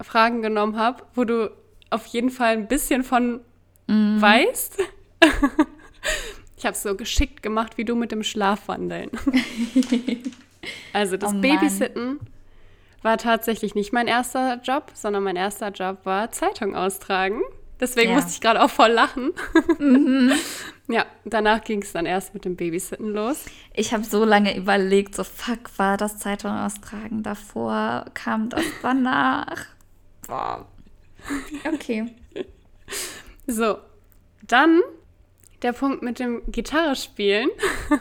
Fragen genommen habe, wo du auf jeden Fall ein bisschen von mhm. weißt. Ich habe es so geschickt gemacht, wie du mit dem Schlafwandeln. Also das oh Babysitten war tatsächlich nicht mein erster Job, sondern mein erster Job war Zeitung austragen. Deswegen ja. musste ich gerade auch voll lachen. Mhm. ja, danach ging es dann erst mit dem Babysitten los. Ich habe so lange überlegt, so fuck, war das Zeitung austragen davor? Kam das danach? Boah. Okay. So, dann der Punkt mit dem Gitarre spielen.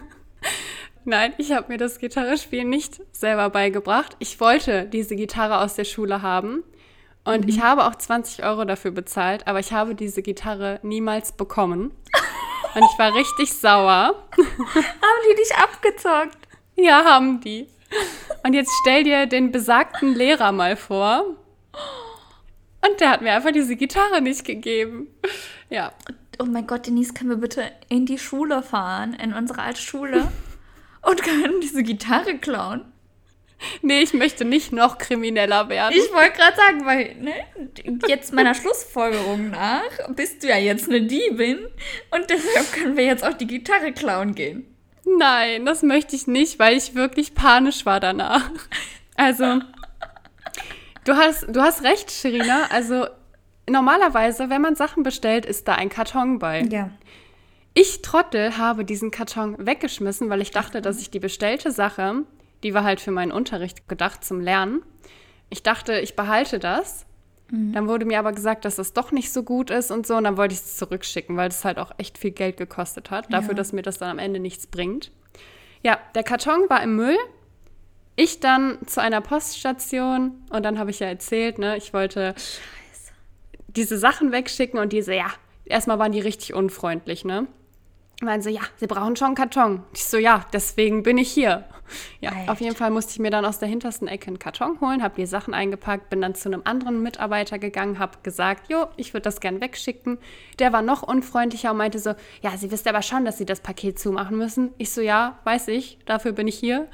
Nein, ich habe mir das Gitarrespielen nicht selber beigebracht. Ich wollte diese Gitarre aus der Schule haben und mhm. ich habe auch 20 Euro dafür bezahlt, aber ich habe diese Gitarre niemals bekommen. Und ich war richtig sauer. haben die dich abgezockt? Ja, haben die. Und jetzt stell dir den besagten Lehrer mal vor. Und der hat mir einfach diese Gitarre nicht gegeben. Ja. Oh mein Gott, Denise, können wir bitte in die Schule fahren, in unsere alte Schule? und können diese Gitarre klauen. Nee, ich möchte nicht noch krimineller werden. Ich wollte gerade sagen, weil ne, jetzt meiner Schlussfolgerung nach bist du ja jetzt eine Diebin und deshalb können wir jetzt auch die Gitarre klauen gehen. Nein, das möchte ich nicht, weil ich wirklich panisch war danach. Also, du hast, du hast recht, Sherina. Also, normalerweise, wenn man Sachen bestellt, ist da ein Karton bei. Ja. Ich Trottel habe diesen Karton weggeschmissen, weil ich dachte, dass ich die bestellte Sache, die war halt für meinen Unterricht gedacht zum Lernen. Ich dachte, ich behalte das. Mhm. Dann wurde mir aber gesagt, dass das doch nicht so gut ist und so. Und dann wollte ich es zurückschicken, weil es halt auch echt viel Geld gekostet hat, dafür, ja. dass mir das dann am Ende nichts bringt. Ja, der Karton war im Müll. Ich dann zu einer Poststation und dann habe ich ja erzählt, ne, ich wollte diese Sachen wegschicken und diese, ja, erstmal waren die richtig unfreundlich, ne? Meinen so, ja, sie brauchen schon einen Karton. Ich so, ja, deswegen bin ich hier. Ja, Echt? auf jeden Fall musste ich mir dann aus der hintersten Ecke einen Karton holen, habe die Sachen eingepackt, bin dann zu einem anderen Mitarbeiter gegangen, habe gesagt, jo, ich würde das gern wegschicken. Der war noch unfreundlicher und meinte so, ja, Sie wissen aber schon, dass Sie das Paket zumachen müssen. Ich so, ja, weiß ich, dafür bin ich hier.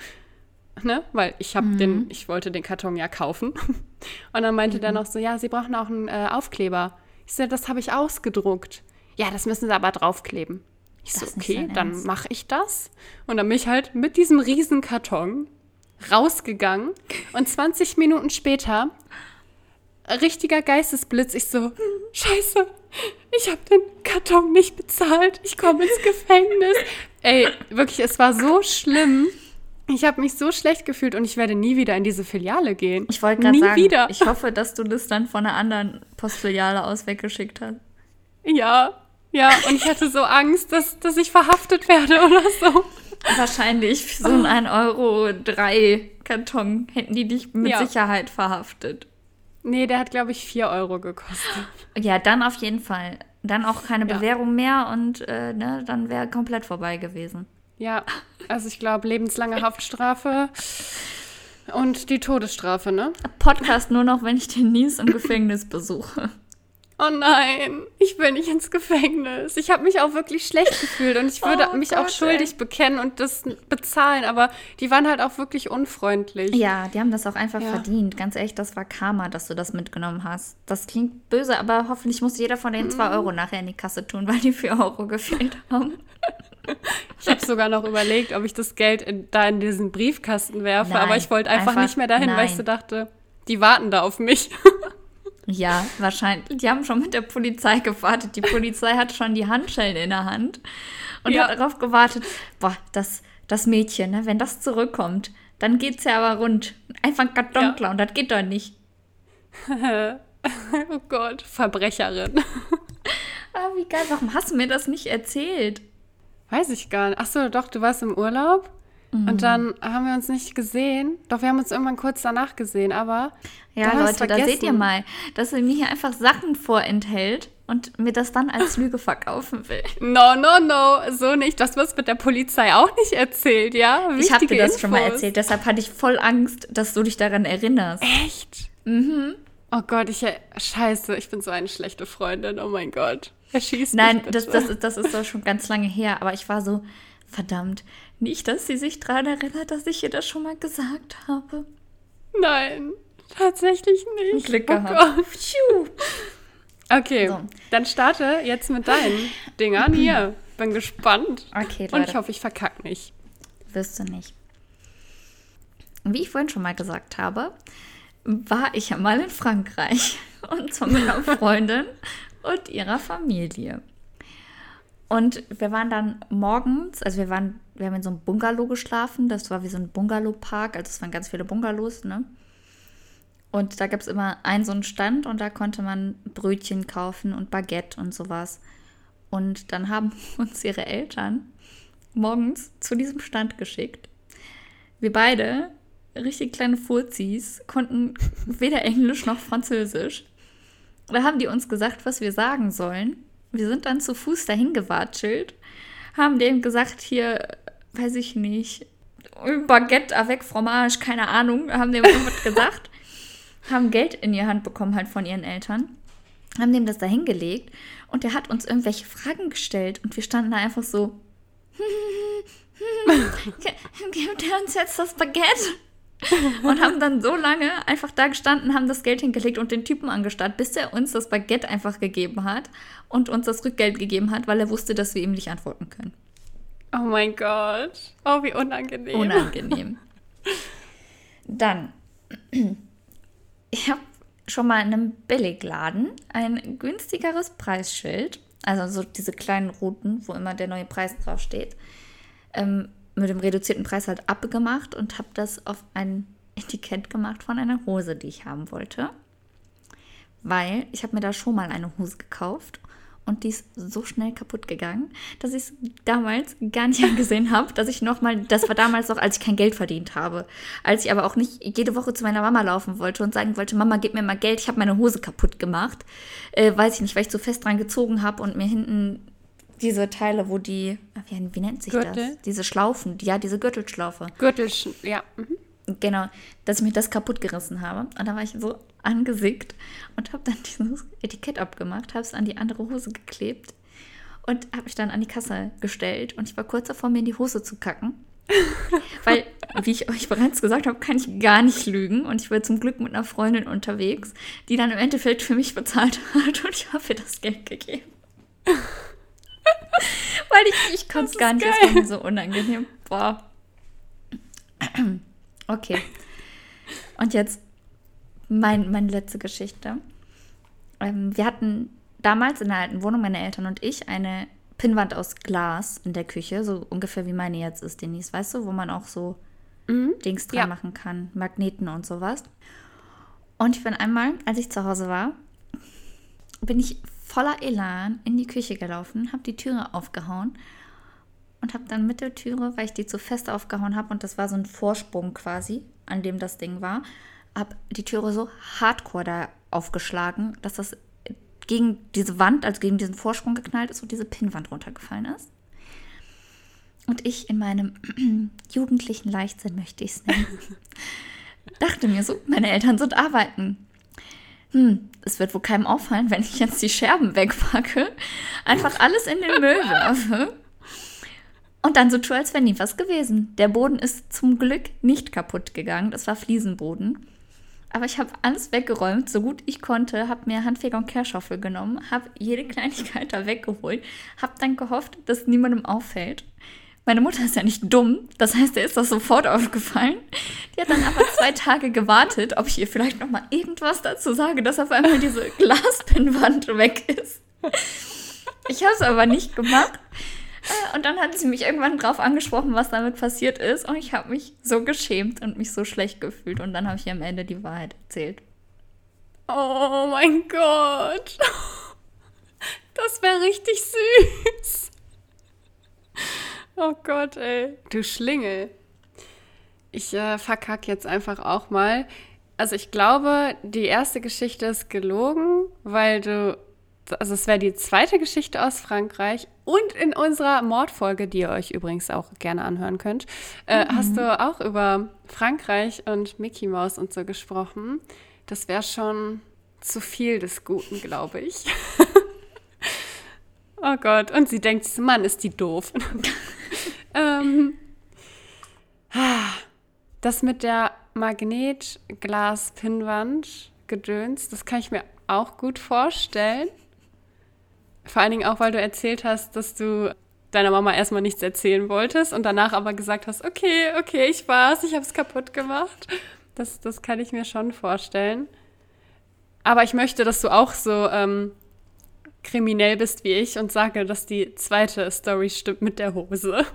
Ne? Weil ich habe mhm. den, ich wollte den Karton ja kaufen. Und dann meinte mhm. der noch so, ja, Sie brauchen auch einen äh, Aufkleber. Ich so, das habe ich ausgedruckt. Ja, das müssen Sie aber draufkleben. Ich das so, okay, dann mache ich das. Und dann bin ich halt mit diesem riesen Karton rausgegangen. Und 20 Minuten später, richtiger Geistesblitz, ich so, scheiße, ich habe den Karton nicht bezahlt. Ich komme ins Gefängnis. Ey, wirklich, es war so schlimm. Ich habe mich so schlecht gefühlt und ich werde nie wieder in diese Filiale gehen. Ich wollte gerade sagen, wieder. ich hoffe, dass du das dann von einer anderen Postfiliale aus weggeschickt hast. Ja, ja, und ich hatte so Angst, dass, dass ich verhaftet werde oder so. Wahrscheinlich für so einen 1,03 Euro Karton hätten die dich mit ja. Sicherheit verhaftet. Nee, der hat, glaube ich, 4 Euro gekostet. Ja, dann auf jeden Fall. Dann auch keine ja. Bewährung mehr und äh, ne, dann wäre komplett vorbei gewesen. Ja, also ich glaube, lebenslange Haftstrafe und die Todesstrafe, ne? Podcast nur noch, wenn ich den Nies im Gefängnis besuche oh nein, ich will nicht ins Gefängnis. Ich habe mich auch wirklich schlecht gefühlt und ich würde oh mich Gott, auch schuldig ey. bekennen und das bezahlen, aber die waren halt auch wirklich unfreundlich. Ja, die haben das auch einfach ja. verdient. Ganz ehrlich, das war Karma, dass du das mitgenommen hast. Das klingt böse, aber hoffentlich muss jeder von den zwei mhm. Euro nachher in die Kasse tun, weil die vier Euro gefehlt haben. Ich habe sogar noch überlegt, ob ich das Geld in, da in diesen Briefkasten werfe, nein, aber ich wollte einfach, einfach, nicht mehr dahin, nein. weil ich so dachte, die warten da auf mich. Ja, wahrscheinlich. Die haben schon mit der Polizei gewartet. Die Polizei hat schon die Handschellen in der Hand und ja. hat darauf gewartet, boah, das, das Mädchen, ne, wenn das zurückkommt, dann geht's ja aber rund. Einfach ein Karton ja. klauen, das geht doch nicht. oh Gott, Verbrecherin. ah, wie geil, warum hast du mir das nicht erzählt? Weiß ich gar nicht. Achso, doch, du warst im Urlaub? Mhm. Und dann haben wir uns nicht gesehen. Doch, wir haben uns irgendwann kurz danach gesehen, aber. Ja, Leute, da seht ihr mal, dass er mir hier einfach Sachen vorenthält und mir das dann als Lüge verkaufen will. No, no, no, so nicht. Das wird mit der Polizei auch nicht erzählt, ja? Wichtige ich habe dir das Infos. schon mal erzählt, deshalb hatte ich voll Angst, dass du dich daran erinnerst. Echt? Mhm. Oh Gott, ich. Scheiße, ich bin so eine schlechte Freundin. Oh mein Gott. Er schießt Nein, das, das, ist, das ist doch schon ganz lange her, aber ich war so, verdammt, nicht, dass sie sich daran erinnert, dass ich ihr das schon mal gesagt habe. Nein, tatsächlich nicht. Glück oh gehabt. okay, so. dann starte jetzt mit deinen Dingern hier. Bin gespannt. Okay, Leute. Und ich hoffe, ich verkacke nicht. Wirst du nicht. Wie ich vorhin schon mal gesagt habe, war ich ja mal in Frankreich. Und zwar mit einer Freundin und ihrer Familie. Und wir waren dann morgens, also wir waren, wir haben in so einem Bungalow geschlafen, das war wie so ein Bungalow-Park, also es waren ganz viele Bungalows, ne? Und da gab es immer einen so einen Stand und da konnte man Brötchen kaufen und Baguette und sowas. Und dann haben uns ihre Eltern morgens zu diesem Stand geschickt. Wir beide, richtig kleine Fuzis, konnten weder Englisch noch Französisch. Da haben die uns gesagt, was wir sagen sollen. Wir sind dann zu Fuß dahin gewatschelt, haben dem gesagt, hier, weiß ich nicht, Baguette avec Fromage, keine Ahnung, haben dem irgendwas gesagt, haben Geld in die Hand bekommen halt von ihren Eltern, haben dem das da hingelegt und der hat uns irgendwelche Fragen gestellt und wir standen da einfach so, gibt er uns jetzt das Baguette? Und haben dann so lange einfach da gestanden, haben das Geld hingelegt und den Typen angestarrt, bis er uns das Baguette einfach gegeben hat und uns das Rückgeld gegeben hat, weil er wusste, dass wir ihm nicht antworten können. Oh mein Gott. Oh, wie unangenehm. Unangenehm. Dann, ich habe schon mal in einem Billigladen ein günstigeres Preisschild, also so diese kleinen Routen, wo immer der neue Preis draufsteht, ähm, mit dem reduzierten Preis halt abgemacht und habe das auf ein Etikett gemacht von einer Hose, die ich haben wollte. Weil ich habe mir da schon mal eine Hose gekauft und die ist so schnell kaputt gegangen, dass ich es damals gar nicht angesehen habe, dass ich nochmal, das war damals noch, als ich kein Geld verdient habe. Als ich aber auch nicht jede Woche zu meiner Mama laufen wollte und sagen wollte, Mama, gib mir mal Geld, ich habe meine Hose kaputt gemacht. Äh, weiß ich nicht, weil ich zu fest dran gezogen habe und mir hinten diese Teile, wo die, wie, wie nennt sich Gürtel? das? Diese Schlaufen, ja, diese Gürtelschlaufe. Gürtel, ja. Mhm. Genau, dass ich mir das kaputt gerissen habe. Und da war ich so angesickt und habe dann dieses Etikett abgemacht, habe es an die andere Hose geklebt und habe mich dann an die Kasse gestellt. Und ich war kurz davor, mir in die Hose zu kacken. Weil, wie ich euch bereits gesagt habe, kann ich gar nicht lügen. Und ich war zum Glück mit einer Freundin unterwegs, die dann im Endeffekt für mich bezahlt hat. Und ich habe ihr das Geld gegeben. Weil ich, ich konnte es gar nicht, das war mir so unangenehm. Boah. Okay. Und jetzt mein, meine letzte Geschichte. Ähm, wir hatten damals in der alten Wohnung, meine Eltern und ich, eine Pinnwand aus Glas in der Küche, so ungefähr wie meine jetzt ist, Denise, weißt du, wo man auch so mhm. Dings dran ja. machen kann, Magneten und sowas. Und ich bin einmal, als ich zu Hause war, bin ich voller Elan in die Küche gelaufen, habe die Türe aufgehauen und habe dann mit der Türe, weil ich die zu fest aufgehauen habe und das war so ein Vorsprung quasi, an dem das Ding war, habe die Türe so hardcore da aufgeschlagen, dass das gegen diese Wand, also gegen diesen Vorsprung geknallt ist und diese Pinnwand runtergefallen ist. Und ich in meinem jugendlichen Leichtsinn, möchte ich es nennen, dachte mir so, meine Eltern sind arbeiten. Hm, es wird wohl keinem auffallen, wenn ich jetzt die Scherben wegpacke, einfach alles in den Müll werfe und dann so tue, als wäre nie was gewesen. Der Boden ist zum Glück nicht kaputt gegangen, das war Fliesenboden. Aber ich habe alles weggeräumt, so gut ich konnte, habe mir Handfeger und Kehrschaufel genommen, habe jede Kleinigkeit da weggeholt, habe dann gehofft, dass niemandem auffällt. Meine Mutter ist ja nicht dumm, das heißt, der ist das sofort aufgefallen. Die hat dann aber zwei Tage gewartet, ob ich ihr vielleicht noch mal irgendwas dazu sage, dass auf einmal diese Glaspinnwand weg ist. Ich habe es aber nicht gemacht. Äh, und dann hat sie mich irgendwann drauf angesprochen, was damit passiert ist. Und ich habe mich so geschämt und mich so schlecht gefühlt. Und dann habe ich ihr am Ende die Wahrheit erzählt. Oh mein Gott. Das wäre richtig süß. Oh Gott, ey. Du Schlingel. Ich äh, verkack jetzt einfach auch mal. Also ich glaube, die erste Geschichte ist gelogen, weil du also es wäre die zweite Geschichte aus Frankreich und in unserer Mordfolge, die ihr euch übrigens auch gerne anhören könnt, äh, mhm. hast du auch über Frankreich und Mickey Mouse und so gesprochen. Das wäre schon zu viel des Guten, glaube ich. oh Gott, und sie denkt, Mann, ist die doof. ähm, das mit der Magnetglas-Pinnwand gedöns, das kann ich mir auch gut vorstellen. Vor allen Dingen auch, weil du erzählt hast, dass du deiner Mama erstmal nichts erzählen wolltest und danach aber gesagt hast, okay, okay, ich war's, ich habe es kaputt gemacht. Das, das kann ich mir schon vorstellen. Aber ich möchte, dass du auch so ähm, kriminell bist wie ich und sage, dass die zweite Story stimmt mit der Hose.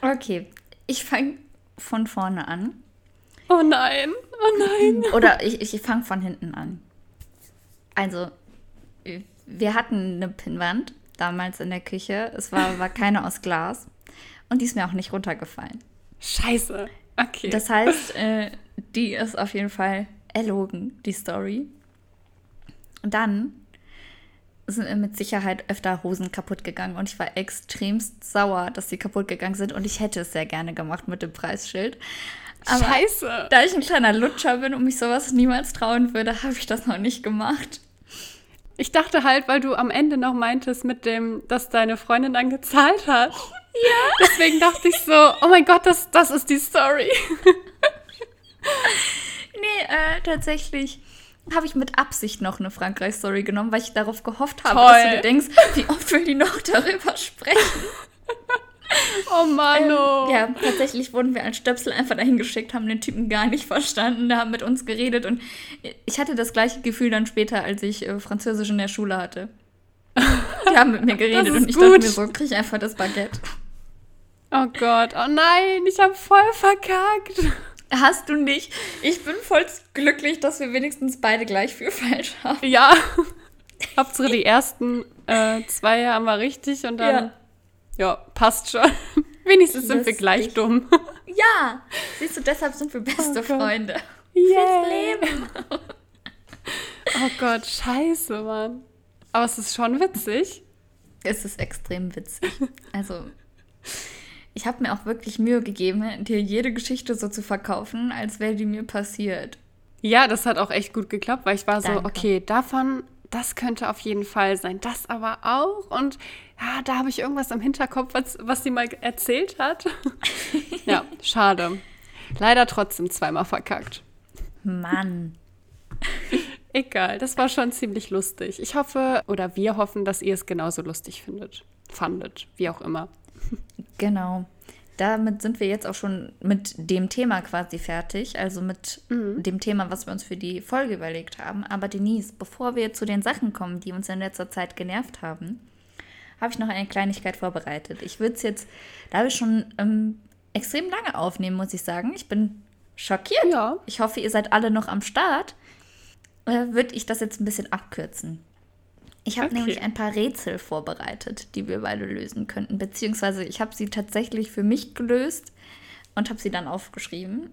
Okay, ich fange von vorne an. Oh nein, oh nein. Oder ich, ich fange von hinten an. Also, wir hatten eine Pinnwand damals in der Küche. Es war, war keine aus Glas. Und die ist mir auch nicht runtergefallen. Scheiße. Okay. Das heißt, äh, die ist auf jeden Fall erlogen, die Story. Und dann sind mir mit Sicherheit öfter Hosen kaputt gegangen und ich war extremst sauer, dass sie kaputt gegangen sind und ich hätte es sehr gerne gemacht mit dem Preisschild. Aber Scheiße. Da ich ein kleiner Lutscher bin und mich sowas niemals trauen würde, habe ich das noch nicht gemacht. Ich dachte halt, weil du am Ende noch meintest mit dem, dass deine Freundin dann gezahlt hat. Ja. Deswegen dachte ich so, oh mein Gott, das, das ist die Story. nee, äh, tatsächlich habe ich mit Absicht noch eine Frankreich-Story genommen, weil ich darauf gehofft habe, Toll. dass du dir denkst, wie oft will die noch darüber sprechen. Oh Mann. Ähm, ja, tatsächlich wurden wir als Stöpsel einfach dahin geschickt, haben den Typen gar nicht verstanden, da haben mit uns geredet und ich hatte das gleiche Gefühl dann später, als ich äh, Französisch in der Schule hatte. Die haben mit mir geredet und ich gut. dachte mir so, krieg ich einfach das Baguette. Oh Gott, oh nein, ich habe voll verkackt. Hast du nicht. Ich bin voll glücklich, dass wir wenigstens beide gleich viel falsch haben. Ja. Hauptsache die ersten äh, zwei haben wir richtig und dann, ja, ja passt schon. Wenigstens sind wir gleich dumm. Ja, siehst du, deshalb sind wir beste oh Freunde. Yeah. Fürs Leben. Oh Gott, scheiße, Mann. Aber es ist schon witzig. Es ist extrem witzig. Also, ich habe mir auch wirklich Mühe gegeben, dir jede Geschichte so zu verkaufen, als wäre die mir passiert. Ja, das hat auch echt gut geklappt, weil ich war Danke. so, okay, davon, das könnte auf jeden Fall sein, das aber auch. Und ja, da habe ich irgendwas im Hinterkopf, was, was sie mal erzählt hat. ja, schade. Leider trotzdem zweimal verkackt. Mann. Egal, das war schon ziemlich lustig. Ich hoffe, oder wir hoffen, dass ihr es genauso lustig findet. Fandet, wie auch immer. Genau. Damit sind wir jetzt auch schon mit dem Thema quasi fertig, also mit mhm. dem Thema, was wir uns für die Folge überlegt haben. Aber Denise, bevor wir zu den Sachen kommen, die uns in letzter Zeit genervt haben, habe ich noch eine Kleinigkeit vorbereitet. Ich würde es jetzt, da wir schon ähm, extrem lange aufnehmen, muss ich sagen. Ich bin schockiert. Ja. Ich hoffe, ihr seid alle noch am Start. Äh, würde ich das jetzt ein bisschen abkürzen. Ich habe okay. nämlich ein paar Rätsel vorbereitet, die wir beide lösen könnten. Beziehungsweise ich habe sie tatsächlich für mich gelöst und habe sie dann aufgeschrieben.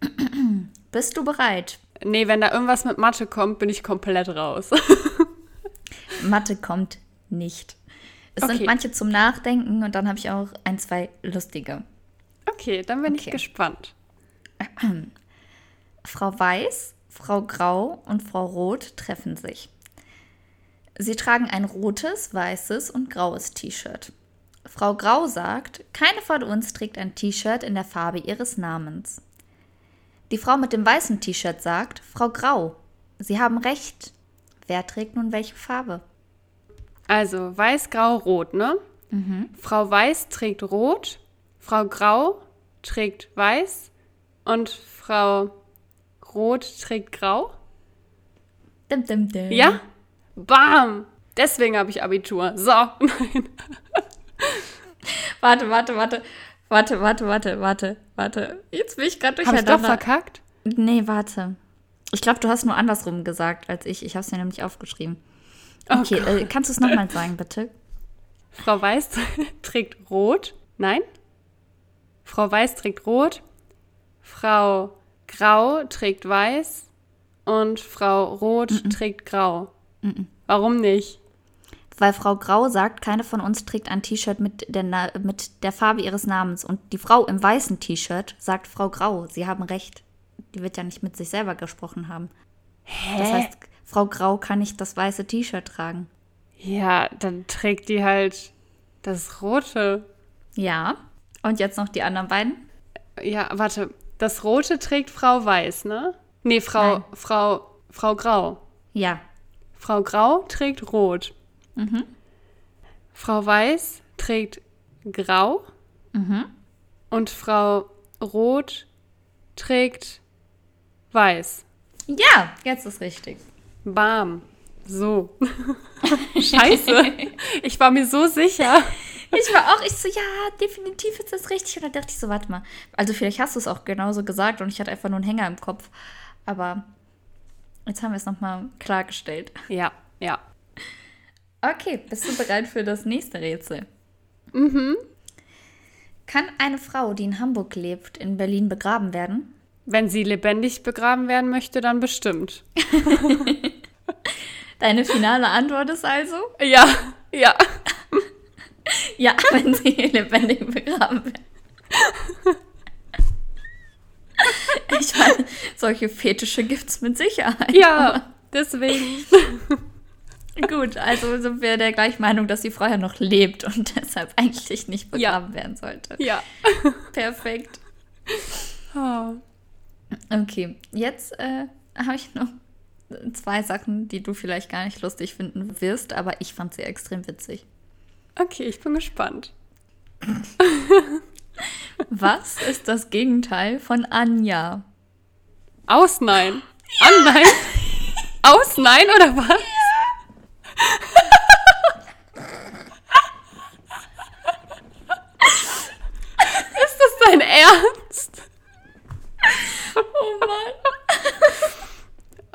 Bist du bereit? Nee, wenn da irgendwas mit Mathe kommt, bin ich komplett raus. Mathe kommt nicht. Es okay. sind manche zum Nachdenken und dann habe ich auch ein, zwei lustige. Okay, dann bin okay. ich gespannt. Frau Weiß, Frau Grau und Frau Rot treffen sich. Sie tragen ein rotes, weißes und graues T-Shirt. Frau Grau sagt, keine von uns trägt ein T-Shirt in der Farbe ihres Namens. Die Frau mit dem weißen T-Shirt sagt, Frau Grau, Sie haben recht. Wer trägt nun welche Farbe? Also weiß, grau, rot, ne? Mhm. Frau Weiß trägt rot, Frau Grau trägt weiß und Frau Rot trägt grau. Dim, dim, dim. Ja? Bam! Deswegen habe ich Abitur. So, nein. warte, warte, warte. Warte, warte, warte, warte, warte. Jetzt bin ich gerade durcheinander. Hab ich doch verkackt? Nee, warte. Ich glaube, du hast nur andersrum gesagt als ich. Ich habe es mir nämlich aufgeschrieben. Okay, oh äh, kannst du es nochmal sagen, bitte? Frau Weiß trägt rot. Nein? Frau Weiß trägt rot. Frau Grau trägt weiß. Und Frau Rot -mm. trägt grau. Mm Warum nicht? Weil Frau Grau sagt, keine von uns trägt ein T-Shirt mit, der mit der Farbe ihres Namens. Und die Frau im weißen T-Shirt sagt Frau Grau. Sie haben recht. Die wird ja nicht mit sich selber gesprochen haben. Hä? Das heißt, Frau Grau kann nicht das weiße T-Shirt tragen. Ja, dann trägt die halt das rote. Ja. Und jetzt noch die anderen beiden? Ja, warte. Das rote trägt Frau Weiß, ne? Nee, Frau, Nein. Frau, Frau Grau. Ja. Frau Grau trägt rot. Mhm. Frau Weiß trägt grau. Mhm. Und Frau Rot trägt weiß. Ja, jetzt ist richtig. Bam. So. Scheiße. Ich war mir so sicher. Ich war auch, ich so, ja, definitiv ist das richtig. Und dann dachte ich so, warte mal. Also vielleicht hast du es auch genauso gesagt und ich hatte einfach nur einen Hänger im Kopf. Aber Jetzt haben wir es nochmal klargestellt. Ja, ja. Okay, bist du bereit für das nächste Rätsel? Mhm. Kann eine Frau, die in Hamburg lebt, in Berlin begraben werden? Wenn sie lebendig begraben werden möchte, dann bestimmt. Deine finale Antwort ist also? Ja, ja. ja, wenn sie lebendig begraben werden. Ich meine, solche Fetische gibt es mit Sicherheit. Ja, deswegen. Gut, also sind wir der gleichen Meinung, dass sie vorher noch lebt und deshalb eigentlich nicht begraben ja. werden sollte. Ja. Perfekt. Oh. Okay, jetzt äh, habe ich noch zwei Sachen, die du vielleicht gar nicht lustig finden wirst, aber ich fand sie extrem witzig. Okay, ich bin gespannt. Was ist das Gegenteil von Anja? Ausnein. Ja. Annein? Ausnein oder was? Ja. ist das dein Ernst? Oh Mann.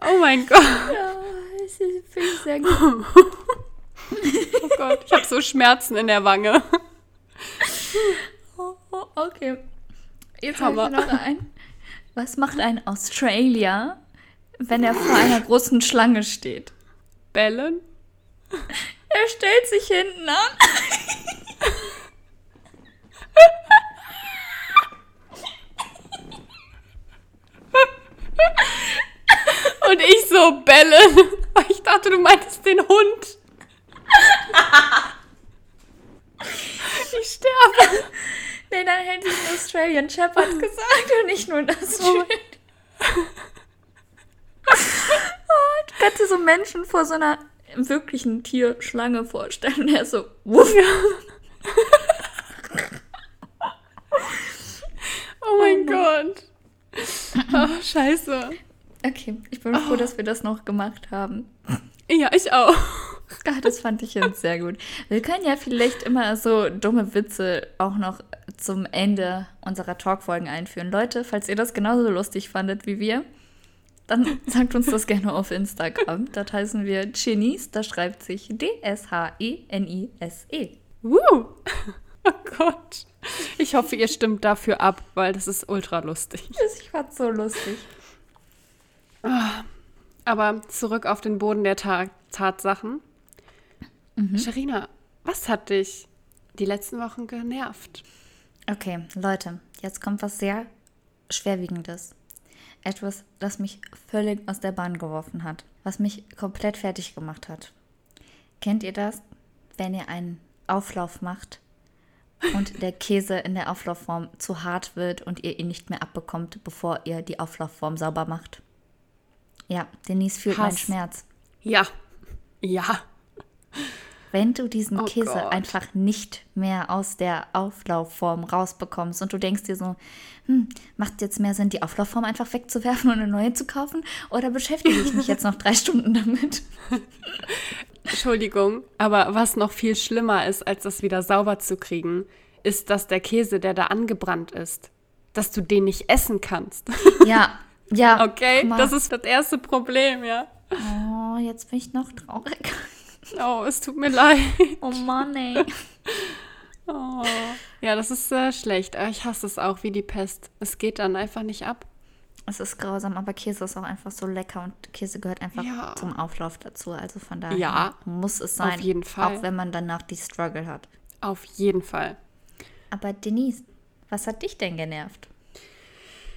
Oh mein Gott. Ja, Das finde ich sehr gut. oh Gott, ich habe so Schmerzen in der Wange. Oh, oh, okay. Jetzt habe ich noch ein. Was macht ein Australier, wenn er vor einer großen Schlange steht? Bellen? Er stellt sich hinten an. Und ich so bellen. Ich dachte, du meintest den Hund. Ich sterbe. Nee, dann hätte ich Australian Shepherd gesagt und nicht nur das Schild. Oh, du kannst dir so Menschen vor so einer wirklichen Tierschlange vorstellen. Der ist so, wuff. oh mein Gott. Oh, scheiße. Okay, ich bin froh, dass wir das noch gemacht haben. Ja, ich auch. Ah, das fand ich jetzt sehr gut. Wir können ja vielleicht immer so dumme Witze auch noch zum Ende unserer Talkfolgen einführen. Leute, falls ihr das genauso lustig fandet wie wir, dann sagt uns das gerne auf Instagram. Da heißen wir Genies, da schreibt sich D-S-H-E-N-I-S-E. -E. Woo! Oh Gott. Ich hoffe, ihr stimmt dafür ab, weil das ist ultra lustig. Ich fand's so lustig. Aber zurück auf den Boden der Ta Tatsachen. Mhm. Sharina, was hat dich die letzten Wochen genervt? Okay, Leute, jetzt kommt was sehr Schwerwiegendes. Etwas, das mich völlig aus der Bahn geworfen hat, was mich komplett fertig gemacht hat. Kennt ihr das, wenn ihr einen Auflauf macht und der Käse in der Auflaufform zu hart wird und ihr ihn nicht mehr abbekommt, bevor ihr die Auflaufform sauber macht? Ja, Denise fühlt Hass. meinen Schmerz. Ja, ja. Wenn du diesen oh Käse Gott. einfach nicht mehr aus der Auflaufform rausbekommst und du denkst dir so, hm, macht jetzt mehr Sinn, die Auflaufform einfach wegzuwerfen und eine neue zu kaufen? Oder beschäftige ich mich jetzt noch drei Stunden damit? Entschuldigung, aber was noch viel schlimmer ist, als das wieder sauber zu kriegen, ist, dass der Käse, der da angebrannt ist, dass du den nicht essen kannst. Ja, ja. Okay, das ist das erste Problem, ja. Oh, jetzt bin ich noch traurig. Oh, es tut mir leid. Oh Mann, ey. Oh. Ja, das ist äh, schlecht. Ich hasse es auch wie die Pest. Es geht dann einfach nicht ab. Es ist grausam, aber Käse ist auch einfach so lecker und Käse gehört einfach ja. zum Auflauf dazu. Also von daher ja, muss es sein. Auf jeden Fall. Auch wenn man danach die Struggle hat. Auf jeden Fall. Aber Denise, was hat dich denn genervt?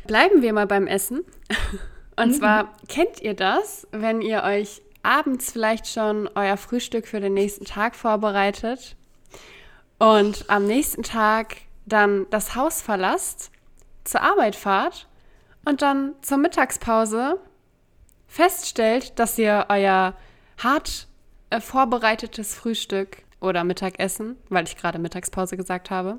Bleiben wir mal beim Essen. Und mhm. zwar kennt ihr das, wenn ihr euch abends vielleicht schon euer Frühstück für den nächsten Tag vorbereitet und am nächsten Tag dann das Haus verlasst, zur Arbeit fahrt und dann zur Mittagspause feststellt, dass ihr euer hart äh, vorbereitetes Frühstück oder Mittagessen, weil ich gerade Mittagspause gesagt habe,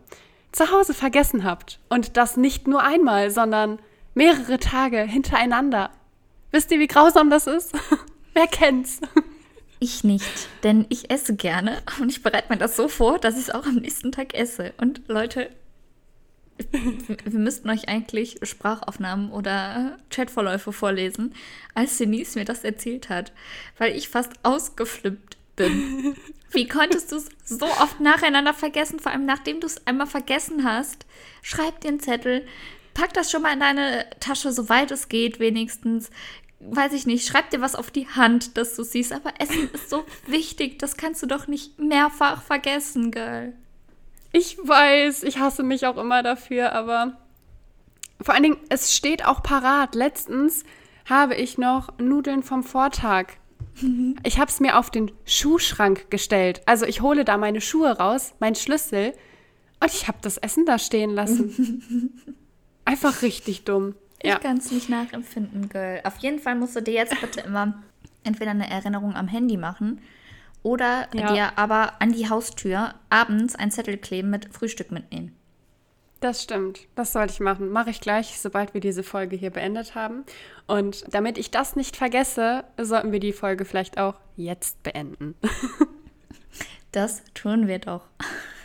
zu Hause vergessen habt. Und das nicht nur einmal, sondern mehrere Tage hintereinander. Wisst ihr, wie grausam das ist? Wer kennt's? Ich nicht, denn ich esse gerne und ich bereite mir das so vor, dass ich es auch am nächsten Tag esse. Und Leute, wir müssten euch eigentlich Sprachaufnahmen oder Chatverläufe vorlesen, als Denise mir das erzählt hat, weil ich fast ausgeflippt bin. Wie konntest du es so oft nacheinander vergessen, vor allem nachdem du es einmal vergessen hast? Schreib einen Zettel, pack das schon mal in deine Tasche, soweit es geht, wenigstens. Weiß ich nicht, schreib dir was auf die Hand, dass du siehst. Aber Essen ist so wichtig, das kannst du doch nicht mehrfach vergessen, Girl. Ich weiß, ich hasse mich auch immer dafür, aber vor allen Dingen, es steht auch parat. Letztens habe ich noch Nudeln vom Vortag ich habe es mir auf den Schuhschrank gestellt. Also ich hole da meine Schuhe raus, meinen Schlüssel und ich habe das Essen da stehen lassen. Einfach richtig dumm. Ich ja. kann es nicht nachempfinden, Girl. Auf jeden Fall musst du dir jetzt bitte immer entweder eine Erinnerung am Handy machen oder ja. dir aber an die Haustür abends einen Zettel kleben mit Frühstück mitnehmen. Das stimmt. Das sollte ich machen. Mache ich gleich, sobald wir diese Folge hier beendet haben. Und damit ich das nicht vergesse, sollten wir die Folge vielleicht auch jetzt beenden. das tun wir doch.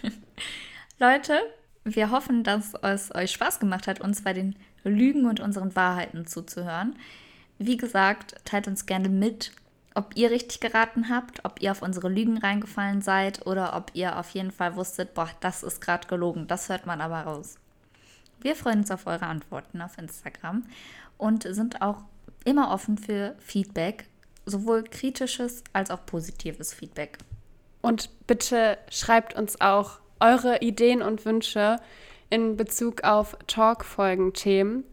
Leute, wir hoffen, dass es euch Spaß gemacht hat, uns bei den Lügen und unseren Wahrheiten zuzuhören. Wie gesagt, teilt uns gerne mit, ob ihr richtig geraten habt, ob ihr auf unsere Lügen reingefallen seid oder ob ihr auf jeden Fall wusstet, boah, das ist gerade gelogen. Das hört man aber raus. Wir freuen uns auf eure Antworten auf Instagram und sind auch immer offen für Feedback, sowohl kritisches als auch positives Feedback. Und bitte schreibt uns auch eure Ideen und Wünsche in Bezug auf Talk-Folgen-Themen.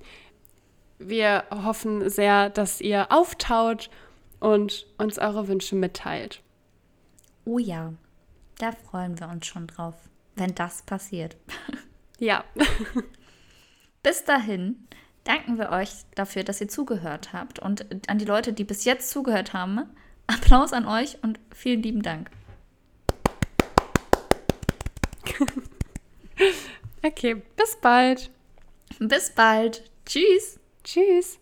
Wir hoffen sehr, dass ihr auftaut und uns eure Wünsche mitteilt. Oh ja, da freuen wir uns schon drauf, wenn das passiert. Ja. Bis dahin danken wir euch dafür, dass ihr zugehört habt und an die Leute, die bis jetzt zugehört haben, Applaus an euch und vielen lieben Dank. okay, bis bald. Bis bald. Tschüss. Tschüss.